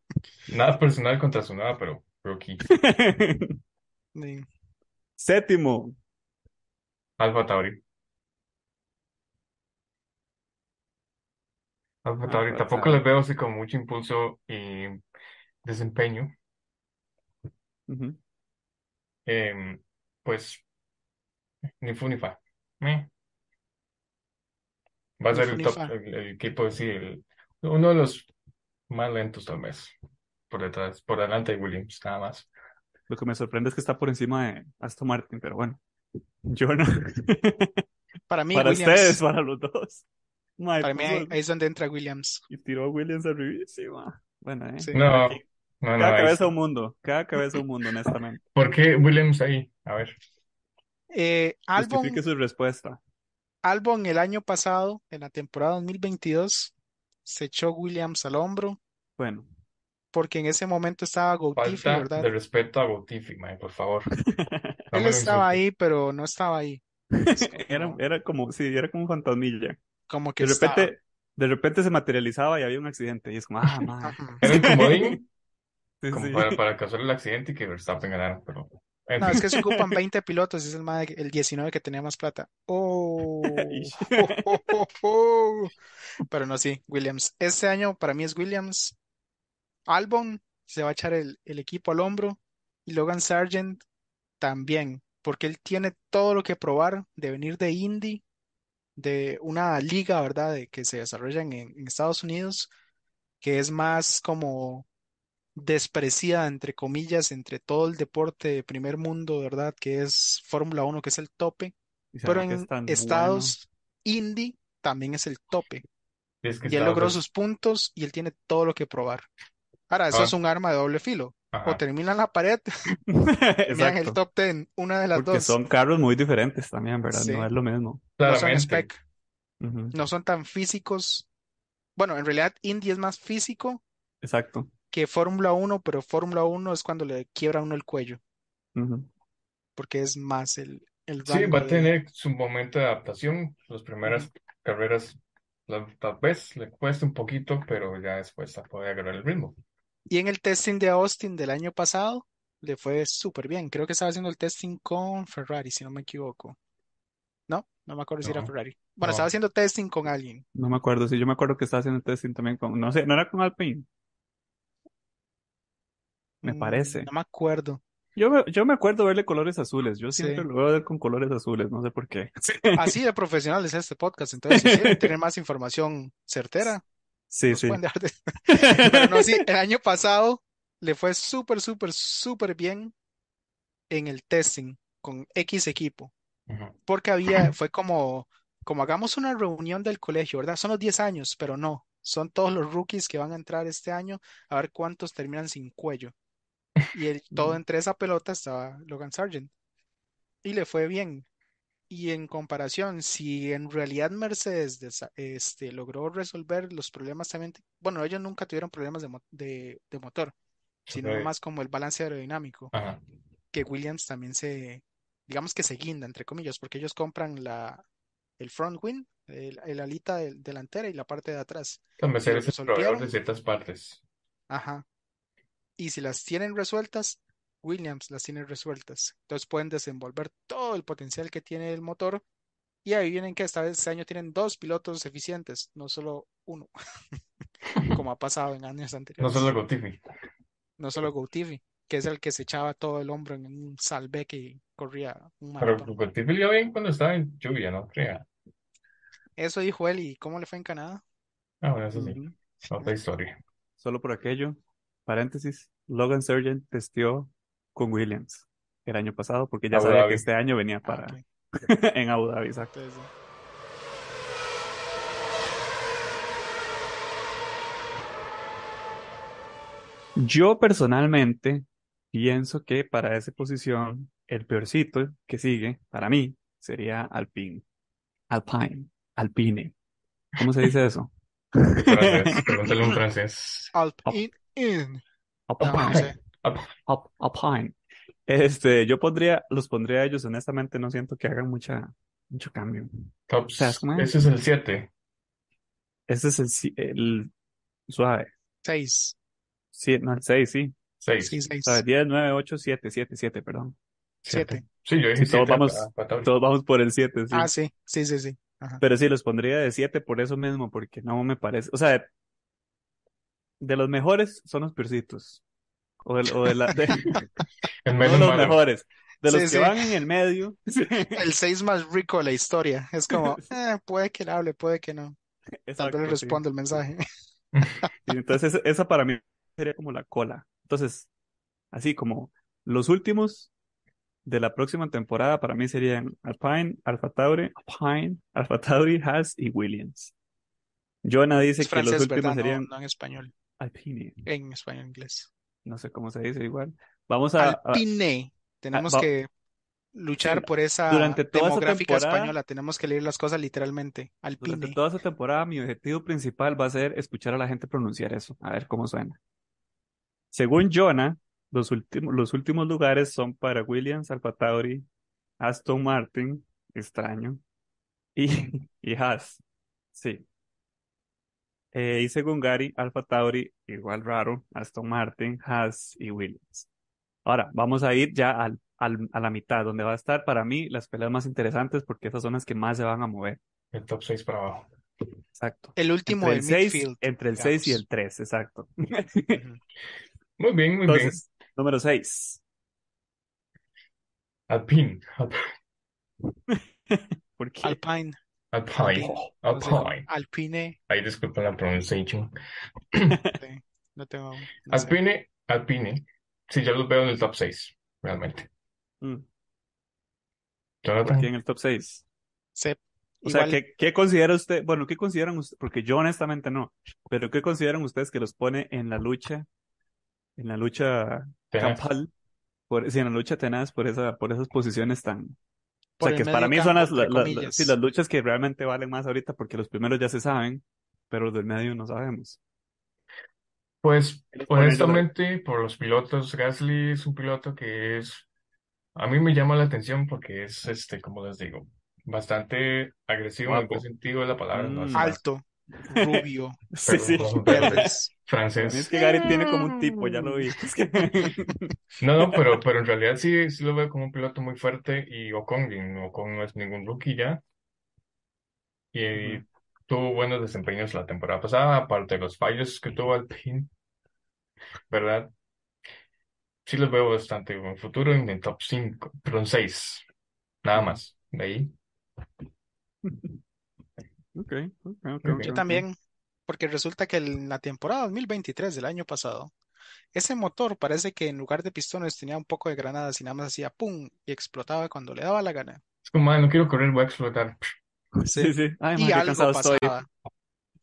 [SPEAKER 2] nada personal contra su nada, pero rookie.
[SPEAKER 1] Séptimo,
[SPEAKER 2] Alfa Tauri. Alfa Tauri.
[SPEAKER 1] Alpha
[SPEAKER 2] Tampoco les veo así con mucho impulso y desempeño. Em, pues, ni fu ni fa. Eh. Va a
[SPEAKER 3] Ni
[SPEAKER 2] ser
[SPEAKER 3] fu
[SPEAKER 2] el
[SPEAKER 3] ni
[SPEAKER 2] top,
[SPEAKER 3] fa.
[SPEAKER 2] el, el equipo, sí, el- uno de los más lentos tal vez. Por detrás, por delante de Williams, nada más.
[SPEAKER 1] Lo que me sorprende es que está por encima de Aston Martin, pero bueno, yo no.
[SPEAKER 3] Para mí,
[SPEAKER 1] Para
[SPEAKER 3] Williams.
[SPEAKER 1] ustedes, para los dos.
[SPEAKER 3] Para mí ahí, ahí es donde entra Williams.
[SPEAKER 1] y tiró a Williams arribísima. Bueno, eh.
[SPEAKER 3] Sí.
[SPEAKER 2] No, no, no.
[SPEAKER 1] cada
[SPEAKER 2] ahí
[SPEAKER 1] cabeza
[SPEAKER 2] sí.
[SPEAKER 1] un mundo, cada cabeza un mundo, honestamente.
[SPEAKER 2] ¿Por qué Williams ahí? A ver.
[SPEAKER 3] Eh, Albon,
[SPEAKER 1] Justifique su respuesta.
[SPEAKER 3] Albon el año pasado, en la temporada 2022, se echó Williams al hombro
[SPEAKER 1] Bueno,
[SPEAKER 3] porque en ese momento estaba Gautier,
[SPEAKER 2] Falta
[SPEAKER 3] ¿verdad?
[SPEAKER 2] de respeto a Botifi, mae, por favor. No
[SPEAKER 3] Él estaba
[SPEAKER 2] insulte.
[SPEAKER 3] ahí, pero no estaba ahí.
[SPEAKER 1] Era,
[SPEAKER 3] como,
[SPEAKER 1] era como, sí, era como un fantasmilla.
[SPEAKER 3] Como que
[SPEAKER 1] De
[SPEAKER 3] estaba.
[SPEAKER 1] repente, de repente se materializaba y había un accidente. Y es como, ah, madre.
[SPEAKER 2] Era
[SPEAKER 1] Sí,
[SPEAKER 2] como
[SPEAKER 1] sí.
[SPEAKER 2] para, para causar el accidente y que Verstappen ganara, pero en
[SPEAKER 3] No,
[SPEAKER 2] fin.
[SPEAKER 3] es que se ocupan 20 pilotos y es el, mae- el 19 que tenía más plata. Oh, oh, oh, oh, oh. Pero no, sí, Williams. Este año para mí es Williams. Albon se va a echar el, el equipo al hombro y Logan Sargent también, porque él tiene todo lo que probar de venir de Indy, de una liga, ¿verdad?, de que se desarrolla en, en Estados Unidos, que es más como despreciada, entre comillas, entre todo el deporte de primer mundo, ¿verdad?, que es Fórmula 1, que es el tope,
[SPEAKER 1] Y
[SPEAKER 3] pero
[SPEAKER 1] que
[SPEAKER 3] en
[SPEAKER 1] es tan
[SPEAKER 3] estados Indy también es el tope.
[SPEAKER 2] Y es que
[SPEAKER 3] Y él
[SPEAKER 2] Estados
[SPEAKER 3] logró
[SPEAKER 2] es-
[SPEAKER 3] sus puntos y él tiene todo lo que probar. Ahora, eso
[SPEAKER 2] Ah.
[SPEAKER 3] es un arma de doble filo. O
[SPEAKER 2] Ajá.
[SPEAKER 3] termina en la pared, terminan el
[SPEAKER 1] Exacto.
[SPEAKER 3] top 10, una de las
[SPEAKER 1] Porque
[SPEAKER 3] dos.
[SPEAKER 1] son carros muy diferentes también, ¿verdad?
[SPEAKER 3] Sí.
[SPEAKER 1] No es lo mismo.
[SPEAKER 3] No son spec, no son tan físicos. Bueno, en realidad Indy es más físico
[SPEAKER 1] Exacto.
[SPEAKER 3] que Fórmula 1, pero Fórmula 1 es cuando le quiebra a uno el cuello, porque es más el, el
[SPEAKER 2] Sí, va a
[SPEAKER 3] de-
[SPEAKER 2] tener su momento de adaptación. Las primeras carreras la- tal vez le cueste un poquito, pero ya después puede agarrar el ritmo.
[SPEAKER 3] Y en el testing de Austin del año pasado, le fue súper bien. Creo que estaba haciendo el testing con Ferrari, si no me equivoco. No, no me acuerdo si era Ferrari. Bueno,
[SPEAKER 2] no.
[SPEAKER 3] estaba haciendo testing con alguien.
[SPEAKER 1] No me acuerdo. Sí, yo me acuerdo que estaba haciendo testing también con, no sé, no era con Alpine. Me
[SPEAKER 3] Mm,
[SPEAKER 1] parece.
[SPEAKER 3] No me acuerdo.
[SPEAKER 1] Yo me, yo me acuerdo verle colores azules. Yo
[SPEAKER 3] Sí.
[SPEAKER 1] siempre lo veo él con colores azules, no sé por qué.
[SPEAKER 3] Así de profesional es este podcast. Entonces, si quieren tener más información certera,
[SPEAKER 1] Sí, sí.
[SPEAKER 3] de- Pero no, sí, el año pasado le fue súper, súper, súper bien en el testing con X equipo.
[SPEAKER 2] Ujú.
[SPEAKER 3] Porque había, fue como, como hagamos una reunión del colegio, ¿verdad? Son los 10 años, pero no. Son todos los rookies que van a entrar este año a ver cuántos terminan sin cuello. Y el, todo entre esa pelota estaba Logan Sargent. Y le fue bien. Y en comparación, si en realidad Mercedes desa- este, logró resolver los problemas también, bueno, ellos nunca tuvieron problemas de, mo- de, de motor, sino
[SPEAKER 2] Ok.
[SPEAKER 3] más como el balance aerodinámico,
[SPEAKER 2] Ajá.
[SPEAKER 3] que Williams también se, digamos que se guinda, entre comillas, porque ellos compran la, el front wing, el, el alita del- delantera y la parte de atrás.
[SPEAKER 2] Es proveedor de ciertas partes.
[SPEAKER 3] Ajá. Y si las tienen resueltas, Williams las tiene resueltas. Entonces pueden desenvolver todo el potencial que tiene el motor. Y ahí vienen que esta vez este año tienen dos pilotos eficientes, no solo uno, como ha pasado en años
[SPEAKER 2] No
[SPEAKER 3] anteriores.
[SPEAKER 2] solo Gotifi.
[SPEAKER 3] No solo Gautier, que es el que se echaba todo el hombro en un salve que corría un
[SPEAKER 2] Pero
[SPEAKER 3] maratón.
[SPEAKER 2] Le iba bien cuando estaba en lluvia, ¿no? Crea.
[SPEAKER 3] Eso dijo él, ¿y cómo le fue en Canadá?
[SPEAKER 2] Ah, bueno, eso sí. Otra historia.
[SPEAKER 1] Solo por aquello, paréntesis, Logan Sargent testió con Williams el año pasado porque ya
[SPEAKER 2] Abu
[SPEAKER 1] sabía
[SPEAKER 2] Dhabi.
[SPEAKER 1] que este año venía
[SPEAKER 3] Ah,
[SPEAKER 1] para en Abu Dhabi, exacto.
[SPEAKER 3] Entonces,
[SPEAKER 1] Yo personalmente pienso que para esa posición el peorcito que sigue para mí sería Alpine. Alpine, Alpine. ¿Cómo se dice eso?
[SPEAKER 2] Francés, pregúntale un francés.
[SPEAKER 3] Alpine. in. No
[SPEAKER 1] Alpine. Este, yo pondría, los pondría a ellos, honestamente, no siento que hagan mucha, mucho cambio.
[SPEAKER 2] Tops.
[SPEAKER 1] ¿Sabes cómo es?
[SPEAKER 2] Ese es el 7.
[SPEAKER 1] Ese es el, si- el suave.
[SPEAKER 3] Seis.
[SPEAKER 1] Sí, no, el 6, sí.
[SPEAKER 2] 6.
[SPEAKER 3] Sí, seis.
[SPEAKER 1] Suave, 10, 9, 8, 7, 7, 7, perdón.
[SPEAKER 3] Siete.
[SPEAKER 2] Sí, yo dije
[SPEAKER 1] Sí, todos
[SPEAKER 2] 7
[SPEAKER 1] vamos, todos vamos por el 7, sí.
[SPEAKER 3] Ah, sí, sí, sí, sí. Ajá.
[SPEAKER 1] Pero sí, los pondría de 7 por eso mismo, porque no me parece. O sea, de los mejores son los piercitos. O de, o de la, de-
[SPEAKER 2] El
[SPEAKER 1] no
[SPEAKER 2] menos
[SPEAKER 1] los
[SPEAKER 2] malo.
[SPEAKER 1] mejores. De los
[SPEAKER 3] Sí,
[SPEAKER 1] que
[SPEAKER 3] sí.
[SPEAKER 1] van en el medio.
[SPEAKER 3] El seis más rico de la historia. Es como, eh, puede que le hable, puede que no. Tal vez le
[SPEAKER 1] sí.
[SPEAKER 3] responda el mensaje.
[SPEAKER 1] Y entonces, esa para mí sería como la cola. Entonces, así como los últimos de la próxima temporada para mí serían Alpine, Alfa Tauri, Alpine, Alfa Tauri, Haas y Williams. Jonah dice
[SPEAKER 3] Es
[SPEAKER 1] que los últimos
[SPEAKER 3] ¿verdad? No,
[SPEAKER 1] serían
[SPEAKER 3] no en español.
[SPEAKER 1] Alpine.
[SPEAKER 3] En español inglés.
[SPEAKER 1] No sé cómo se dice igual. Vamos a, a-
[SPEAKER 3] Alpine. Tenemos que luchar por esa
[SPEAKER 1] durante toda esa
[SPEAKER 3] demográfica
[SPEAKER 1] temporada-
[SPEAKER 3] española. Tenemos que leer las cosas literalmente.
[SPEAKER 1] durante
[SPEAKER 3] Alpine.
[SPEAKER 1] toda esa temporada mi objetivo principal va a ser escuchar a la gente pronunciar eso, a ver cómo suena. Según Jonah, los últimos, los últimos lugares son para Williams, Alfa Tauri, Aston Martin, extraño, y, y Haas. Sí. Eh, y según Gary, Alfa Tauri, igual raro, Aston Martin, Haas y Williams. Ahora, vamos a ir ya al, al- a la mitad, donde va a estar para mí las peleas más interesantes, porque esas son las que más se van a mover.
[SPEAKER 2] El top 6 para abajo.
[SPEAKER 1] Exacto.
[SPEAKER 3] El último
[SPEAKER 1] Entre el
[SPEAKER 3] del
[SPEAKER 1] 6,
[SPEAKER 3] midfield.
[SPEAKER 1] entre el 6 y el 3, exacto.
[SPEAKER 2] Muy bien, muy
[SPEAKER 1] Entonces, número 6.
[SPEAKER 2] bien. Alpine. Alp-
[SPEAKER 1] ¿Por qué?
[SPEAKER 3] Alpine.
[SPEAKER 2] Alpine. Alpine.
[SPEAKER 3] Alpine.
[SPEAKER 2] Ahí disculpen la pronunciación.
[SPEAKER 3] No tengo. no sé.
[SPEAKER 2] Alpine, Alpine. Sí, yo los veo en el top 6, realmente.
[SPEAKER 1] Mm, ¿Por qué en el top 6?
[SPEAKER 3] Sí,
[SPEAKER 1] O sea, ¿qué, qué considera usted? Bueno, ¿qué consideran ustedes? Porque yo honestamente no, pero ¿qué consideran ustedes que los pone en la lucha, en la lucha
[SPEAKER 2] Tenaz.
[SPEAKER 1] campal, por, sí, en la lucha tenaz por esa, por esas posiciones tan, o
[SPEAKER 3] por
[SPEAKER 1] sea,
[SPEAKER 3] el
[SPEAKER 1] que para mí son las, la- sí, las luchas que realmente valen más ahorita porque los primeros ya se saben, pero los del medio no sabemos.
[SPEAKER 2] Pues honestamente, por los pilotos, Gasly es un piloto que es, a mí me llama la atención porque es, este, como les digo, bastante agresivo en el buen sentido de la palabra, no
[SPEAKER 1] Mm.
[SPEAKER 3] Alto, rubio,
[SPEAKER 1] Sí, sí.
[SPEAKER 2] Pero- pero-
[SPEAKER 3] verdes.
[SPEAKER 1] Es
[SPEAKER 2] francés.
[SPEAKER 1] que Gary tiene como un tipo, ya lo vi. Es que-
[SPEAKER 2] No, no, pero, pero en realidad sí, sí lo veo como un piloto muy fuerte y Ocon, y Ocon no es ningún rookie ya. Y tuvo buenos desempeños la temporada pasada, aparte de los fallos que tuvo Alpine, ¿verdad? Sí los veo bastante en el futuro en el top 5, perdón, 6, nada más. De ahí,
[SPEAKER 1] Ok, ok, ok,
[SPEAKER 2] Yo
[SPEAKER 3] también, porque resulta que en la temporada 2023 del año pasado, ese motor parece que en lugar de pistones tenía un poco de granadas y nada más hacía pum y explotaba cuando le daba la gana.
[SPEAKER 2] es como, "Ay, no quiero correr, voy a explotar.
[SPEAKER 1] Sí, sí. Ay,
[SPEAKER 3] Y
[SPEAKER 1] man,
[SPEAKER 3] algo
[SPEAKER 1] cansado estoy.
[SPEAKER 3] pasaba.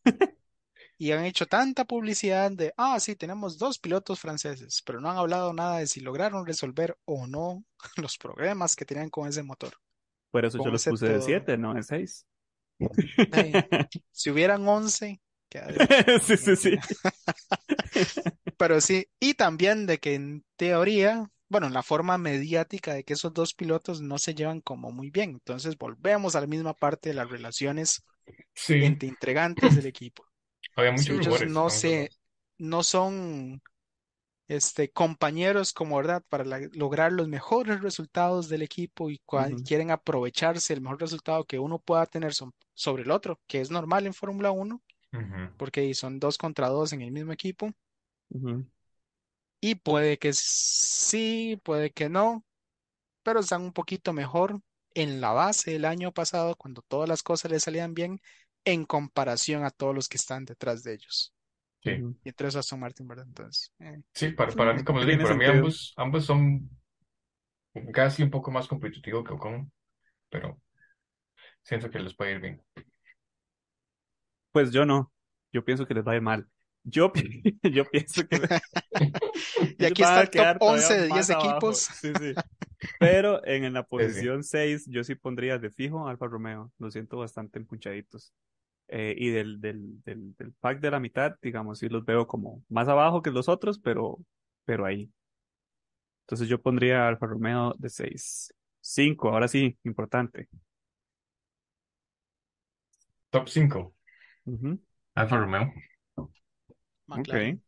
[SPEAKER 3] Y han hecho tanta publicidad de, ah, sí, tenemos dos pilotos franceses, pero no han hablado nada de si lograron resolver o no los problemas que tenían con ese motor.
[SPEAKER 1] Por eso yo los puse de
[SPEAKER 3] todo.
[SPEAKER 1] 7, no de 6.
[SPEAKER 3] Si hubieran 11, quedaría.
[SPEAKER 1] Sí, sí, sí.
[SPEAKER 3] Pero sí, y también de que en teoría, bueno, en la forma mediática de que esos dos pilotos no se llevan como muy bien. Entonces volvemos a la misma parte de las relaciones
[SPEAKER 2] Sí,
[SPEAKER 3] entre integrantes del equipo.
[SPEAKER 2] había muchos
[SPEAKER 3] ellos
[SPEAKER 2] rumores.
[SPEAKER 3] no se, no son este, compañeros como verdad para la- lograr los mejores resultados del equipo y quieren aprovecharse el mejor resultado que uno pueda tener so- sobre el otro, que es normal en Fórmula 1,
[SPEAKER 2] Ujú.
[SPEAKER 3] porque son dos contra dos en el mismo equipo. Y puede que sí, puede que no, pero están un poquito mejor en la base del año pasado, cuando todas las cosas les salían bien, en comparación a todos los que están detrás de ellos.
[SPEAKER 2] Sí.
[SPEAKER 3] Y entre esos Aston Martin, ¿verdad? Entonces, eh,
[SPEAKER 2] sí, para, para mí, como les digo, para mí ambos, ambos son casi un poco más competitivos que Ocon, pero siento que les puede ir bien.
[SPEAKER 1] Pues yo no. Yo pienso que les va a ir mal. Yo, yo pienso que
[SPEAKER 3] Y aquí está
[SPEAKER 1] a
[SPEAKER 3] el top
[SPEAKER 1] quedar todavía
[SPEAKER 3] 11 de
[SPEAKER 1] más
[SPEAKER 3] 10
[SPEAKER 1] abajo.
[SPEAKER 3] equipos.
[SPEAKER 1] Sí, sí. Pero en, en la
[SPEAKER 2] Sí, sí.
[SPEAKER 1] posición 6 yo sí pondría de fijo Alfa Romeo. Lo siento bastante empuchaditos. Eh, y del, del, del, del pack de la mitad, digamos, sí los veo como más abajo que los otros, pero, pero ahí. Entonces yo pondría Alfa Romeo de 6. 5, ahora sí, importante.
[SPEAKER 2] Top 5.
[SPEAKER 1] Ujú,
[SPEAKER 2] Alfa Romeo.
[SPEAKER 3] McLaren.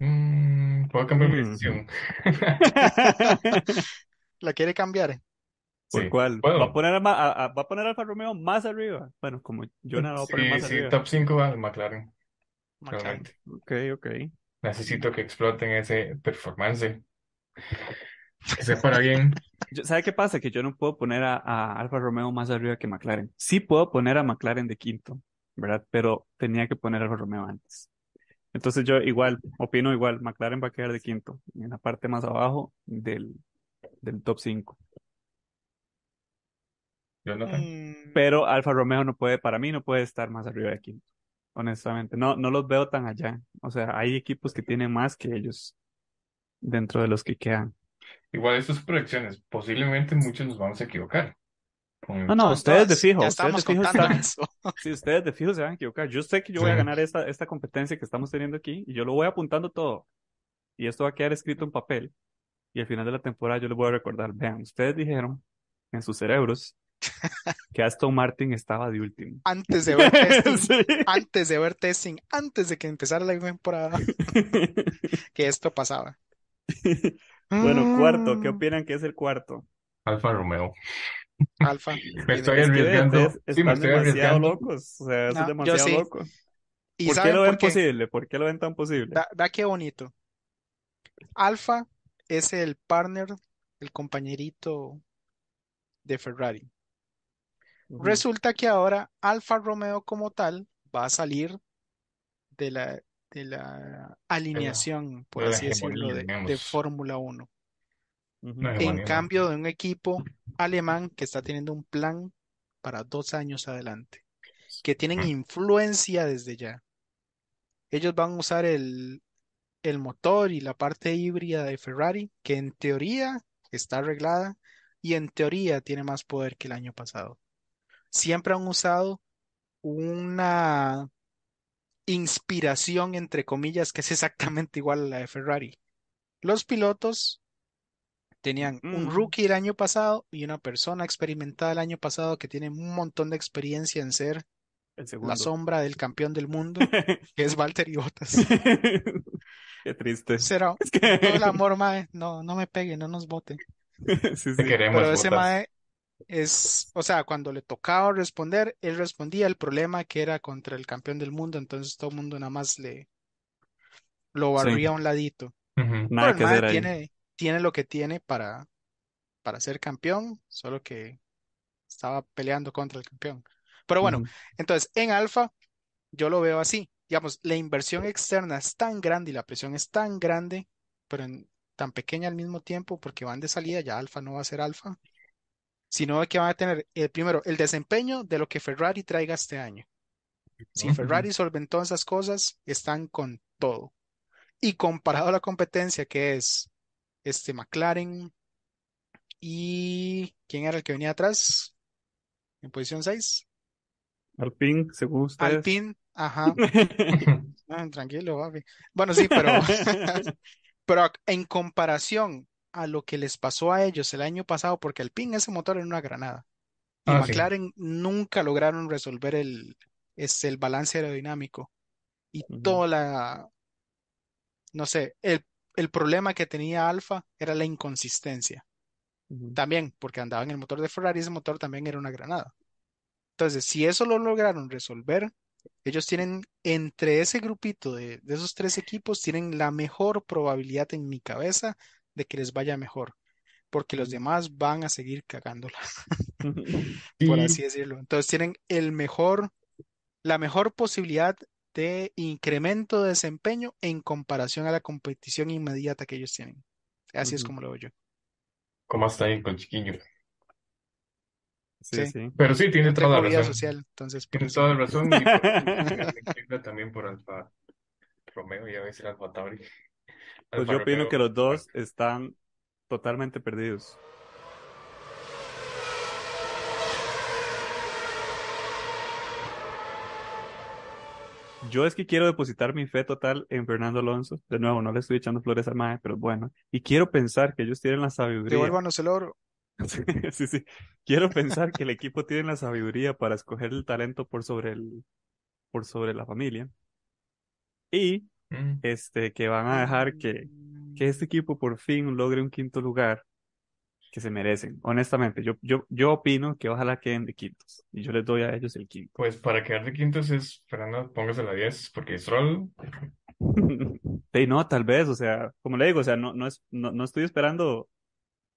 [SPEAKER 2] Mm, ¿puedo cambiar mi
[SPEAKER 1] Mm.
[SPEAKER 2] decisión?
[SPEAKER 3] ¿La quiere cambiar?
[SPEAKER 1] ¿Por
[SPEAKER 2] Sí?
[SPEAKER 1] ¿Va a poner a, Ma- a- a- va a poner Alfa Romeo más arriba? Bueno, como la va a poner
[SPEAKER 2] Sí,
[SPEAKER 1] más
[SPEAKER 2] sí,
[SPEAKER 1] arriba.
[SPEAKER 2] top 5 al McLaren,
[SPEAKER 3] McLaren.
[SPEAKER 2] realmente.
[SPEAKER 1] Ok, ok.
[SPEAKER 2] Necesito que exploten ese performance. Que se para bien.
[SPEAKER 1] Yo- ¿Sabe qué pasa? Que yo no puedo poner a, a Alfa Romeo más arriba que McLaren. Sí puedo poner a McLaren de quinto, ¿verdad? Pero tenía que poner a Alfa Romeo antes. Entonces yo igual, opino igual, McLaren va a quedar de quinto, en la parte más abajo del, del top 5.
[SPEAKER 2] Jonathan.
[SPEAKER 3] Mm,
[SPEAKER 1] Pero Alfa Romeo no puede, para mí no puede estar más arriba de quinto, honestamente. No, no los veo tan allá. O sea, hay equipos que tienen más que ellos dentro de los que quedan.
[SPEAKER 2] Igual estas son proyecciones. Posiblemente muchos nos vamos a equivocar.
[SPEAKER 1] No, no, ustedes de fijo,
[SPEAKER 3] Ya
[SPEAKER 1] ustedes de fijo están,
[SPEAKER 3] eso.
[SPEAKER 1] Sí, ustedes de fijo se van a equivocar. Yo sé que yo voy a ganar esta, esta competencia que estamos teniendo aquí y yo lo voy apuntando todo. Y esto va a quedar escrito en papel. Y al final de la temporada yo les voy a recordar, vean, ustedes dijeron en sus cerebros que Aston Martin estaba de último.
[SPEAKER 3] Antes de ver testing,
[SPEAKER 1] Sí.
[SPEAKER 3] antes de ver testing, antes de que empezara la temporada, que esto pasaba.
[SPEAKER 1] Bueno, cuarto, ¿qué
[SPEAKER 3] Mm,
[SPEAKER 1] opinan que es el cuarto?
[SPEAKER 2] Alfa Romeo.
[SPEAKER 3] Alfa.
[SPEAKER 2] Me estoy
[SPEAKER 1] Es
[SPEAKER 2] arriesgando. Sí, me
[SPEAKER 1] están
[SPEAKER 2] estoy
[SPEAKER 1] demasiado
[SPEAKER 2] arriesgando.
[SPEAKER 1] locos. O sea,
[SPEAKER 3] No,
[SPEAKER 1] es demasiado
[SPEAKER 3] sí.
[SPEAKER 1] loco.
[SPEAKER 3] ¿Y
[SPEAKER 1] ¿Por qué lo ven
[SPEAKER 3] por qué?
[SPEAKER 1] posible? ¿Por qué lo ven tan posible?
[SPEAKER 3] Vea qué bonito. Alfa es el partner, el compañerito de Ferrari. Resulta que ahora Alfa Romeo como tal va a salir de la, de la alineación, por
[SPEAKER 2] de
[SPEAKER 3] así decirlo, de, Fórmula 1.
[SPEAKER 1] Ujú.
[SPEAKER 2] Una
[SPEAKER 3] En cambio de un equipo alemán que está teniendo un plan para dos años adelante, que tienen
[SPEAKER 2] Mm.
[SPEAKER 3] influencia desde ya. Ellos van a usar el, el motor y la parte híbrida de Ferrari, que en teoría está arreglada y en teoría tiene más poder que el año pasado. Siempre han usado una inspiración, entre comillas, que es exactamente igual a la de Ferrari. Los pilotos tenían un rookie el año pasado y una persona experimentada el año pasado que tiene un montón de experiencia en ser la sombra del campeón del mundo, que es Valtteri Bottas.
[SPEAKER 1] Qué triste.
[SPEAKER 3] Será
[SPEAKER 1] Es
[SPEAKER 3] con todo el
[SPEAKER 1] que...
[SPEAKER 3] amor, mae, no, no me pegue, no nos vote.
[SPEAKER 1] Sí,
[SPEAKER 2] Te
[SPEAKER 1] sí.
[SPEAKER 2] queremos,
[SPEAKER 3] Pero ese mae es, o sea, cuando le tocaba responder, él respondía el problema que era contra el campeón del mundo, entonces todo el mundo nada más le lo
[SPEAKER 1] Sí.
[SPEAKER 3] barría a un ladito.
[SPEAKER 1] Nada
[SPEAKER 3] el
[SPEAKER 1] que
[SPEAKER 3] mae
[SPEAKER 1] hacer ahí.
[SPEAKER 3] tiene, tiene lo que tiene para, para ser campeón, solo que estaba peleando contra el campeón. Pero bueno, entonces en Alfa yo lo veo así. Digamos, la inversión externa es tan grande y la presión es tan grande, pero en- tan pequeña al mismo tiempo, porque van de salida, ya Alfa no va a ser Alfa, sino que van a tener el primero el desempeño de lo que Ferrari traiga este año. Si. Ferrari solventó esas cosas, están con todo. Y comparado a la competencia que es este McLaren y ¿quién era el que venía atrás? En posición 6.
[SPEAKER 1] Alpine, según ustedes.
[SPEAKER 3] Alpine, ajá. Ah, tranquilo, papi. Bueno, sí, pero, pero en comparación a lo que les pasó a ellos el año pasado, porque Alpine ese motor era una granada y
[SPEAKER 2] Ah, sí.
[SPEAKER 3] McLaren nunca lograron resolver el, este, el balance aerodinámico y
[SPEAKER 1] Ujú.
[SPEAKER 3] toda la, no sé, el, el problema que tenía Alfa era la inconsistencia. También, porque andaba en el motor de Ferrari, ese motor también era una granada. Entonces, si eso lo lograron resolver, ellos tienen, entre ese grupito de, de esos tres equipos, tienen la mejor probabilidad en mi cabeza de que les vaya mejor, porque los demás van a seguir cagándola, por así decirlo. Entonces, tienen el mejor, la mejor posibilidad de incremento de desempeño en comparación a la competición inmediata que ellos tienen. Así es como lo veo yo.
[SPEAKER 2] ¿cómo está ahí con chiquillo?
[SPEAKER 1] Sí,
[SPEAKER 3] Sí.
[SPEAKER 1] sí.
[SPEAKER 2] Pero sí, tiene toda la razón.
[SPEAKER 3] social, entonces
[SPEAKER 2] Tiene
[SPEAKER 3] eso.
[SPEAKER 2] toda la razón. Y por también por Alfa Romeo y a veces Alfa Tauri.
[SPEAKER 1] Pues yo opino que los dos están totalmente perdidos. Yo es que quiero depositar mi fe total en Fernando Alonso. De nuevo, no le estoy echando flores al mae, pero bueno. Y quiero pensar que ellos tienen la sabiduría.
[SPEAKER 3] Devuélvanos el oro.
[SPEAKER 1] Sí, sí. Quiero pensar que el equipo tiene la sabiduría para escoger el talento por sobre el, por sobre la familia. Y
[SPEAKER 2] Mm.
[SPEAKER 1] este, que van a dejar que, que este equipo por fin logre un quinto lugar que se merecen. Honestamente, yo, yo, yo opino que ojalá queden de quintos. Y yo les doy a ellos el quinto.
[SPEAKER 2] Pues para quedar de quintos es, Fernando, póngase la 10, porque Stroll,
[SPEAKER 1] Sí, no, tal vez, o sea, como le digo, o sea, no, no es, no, no estoy esperando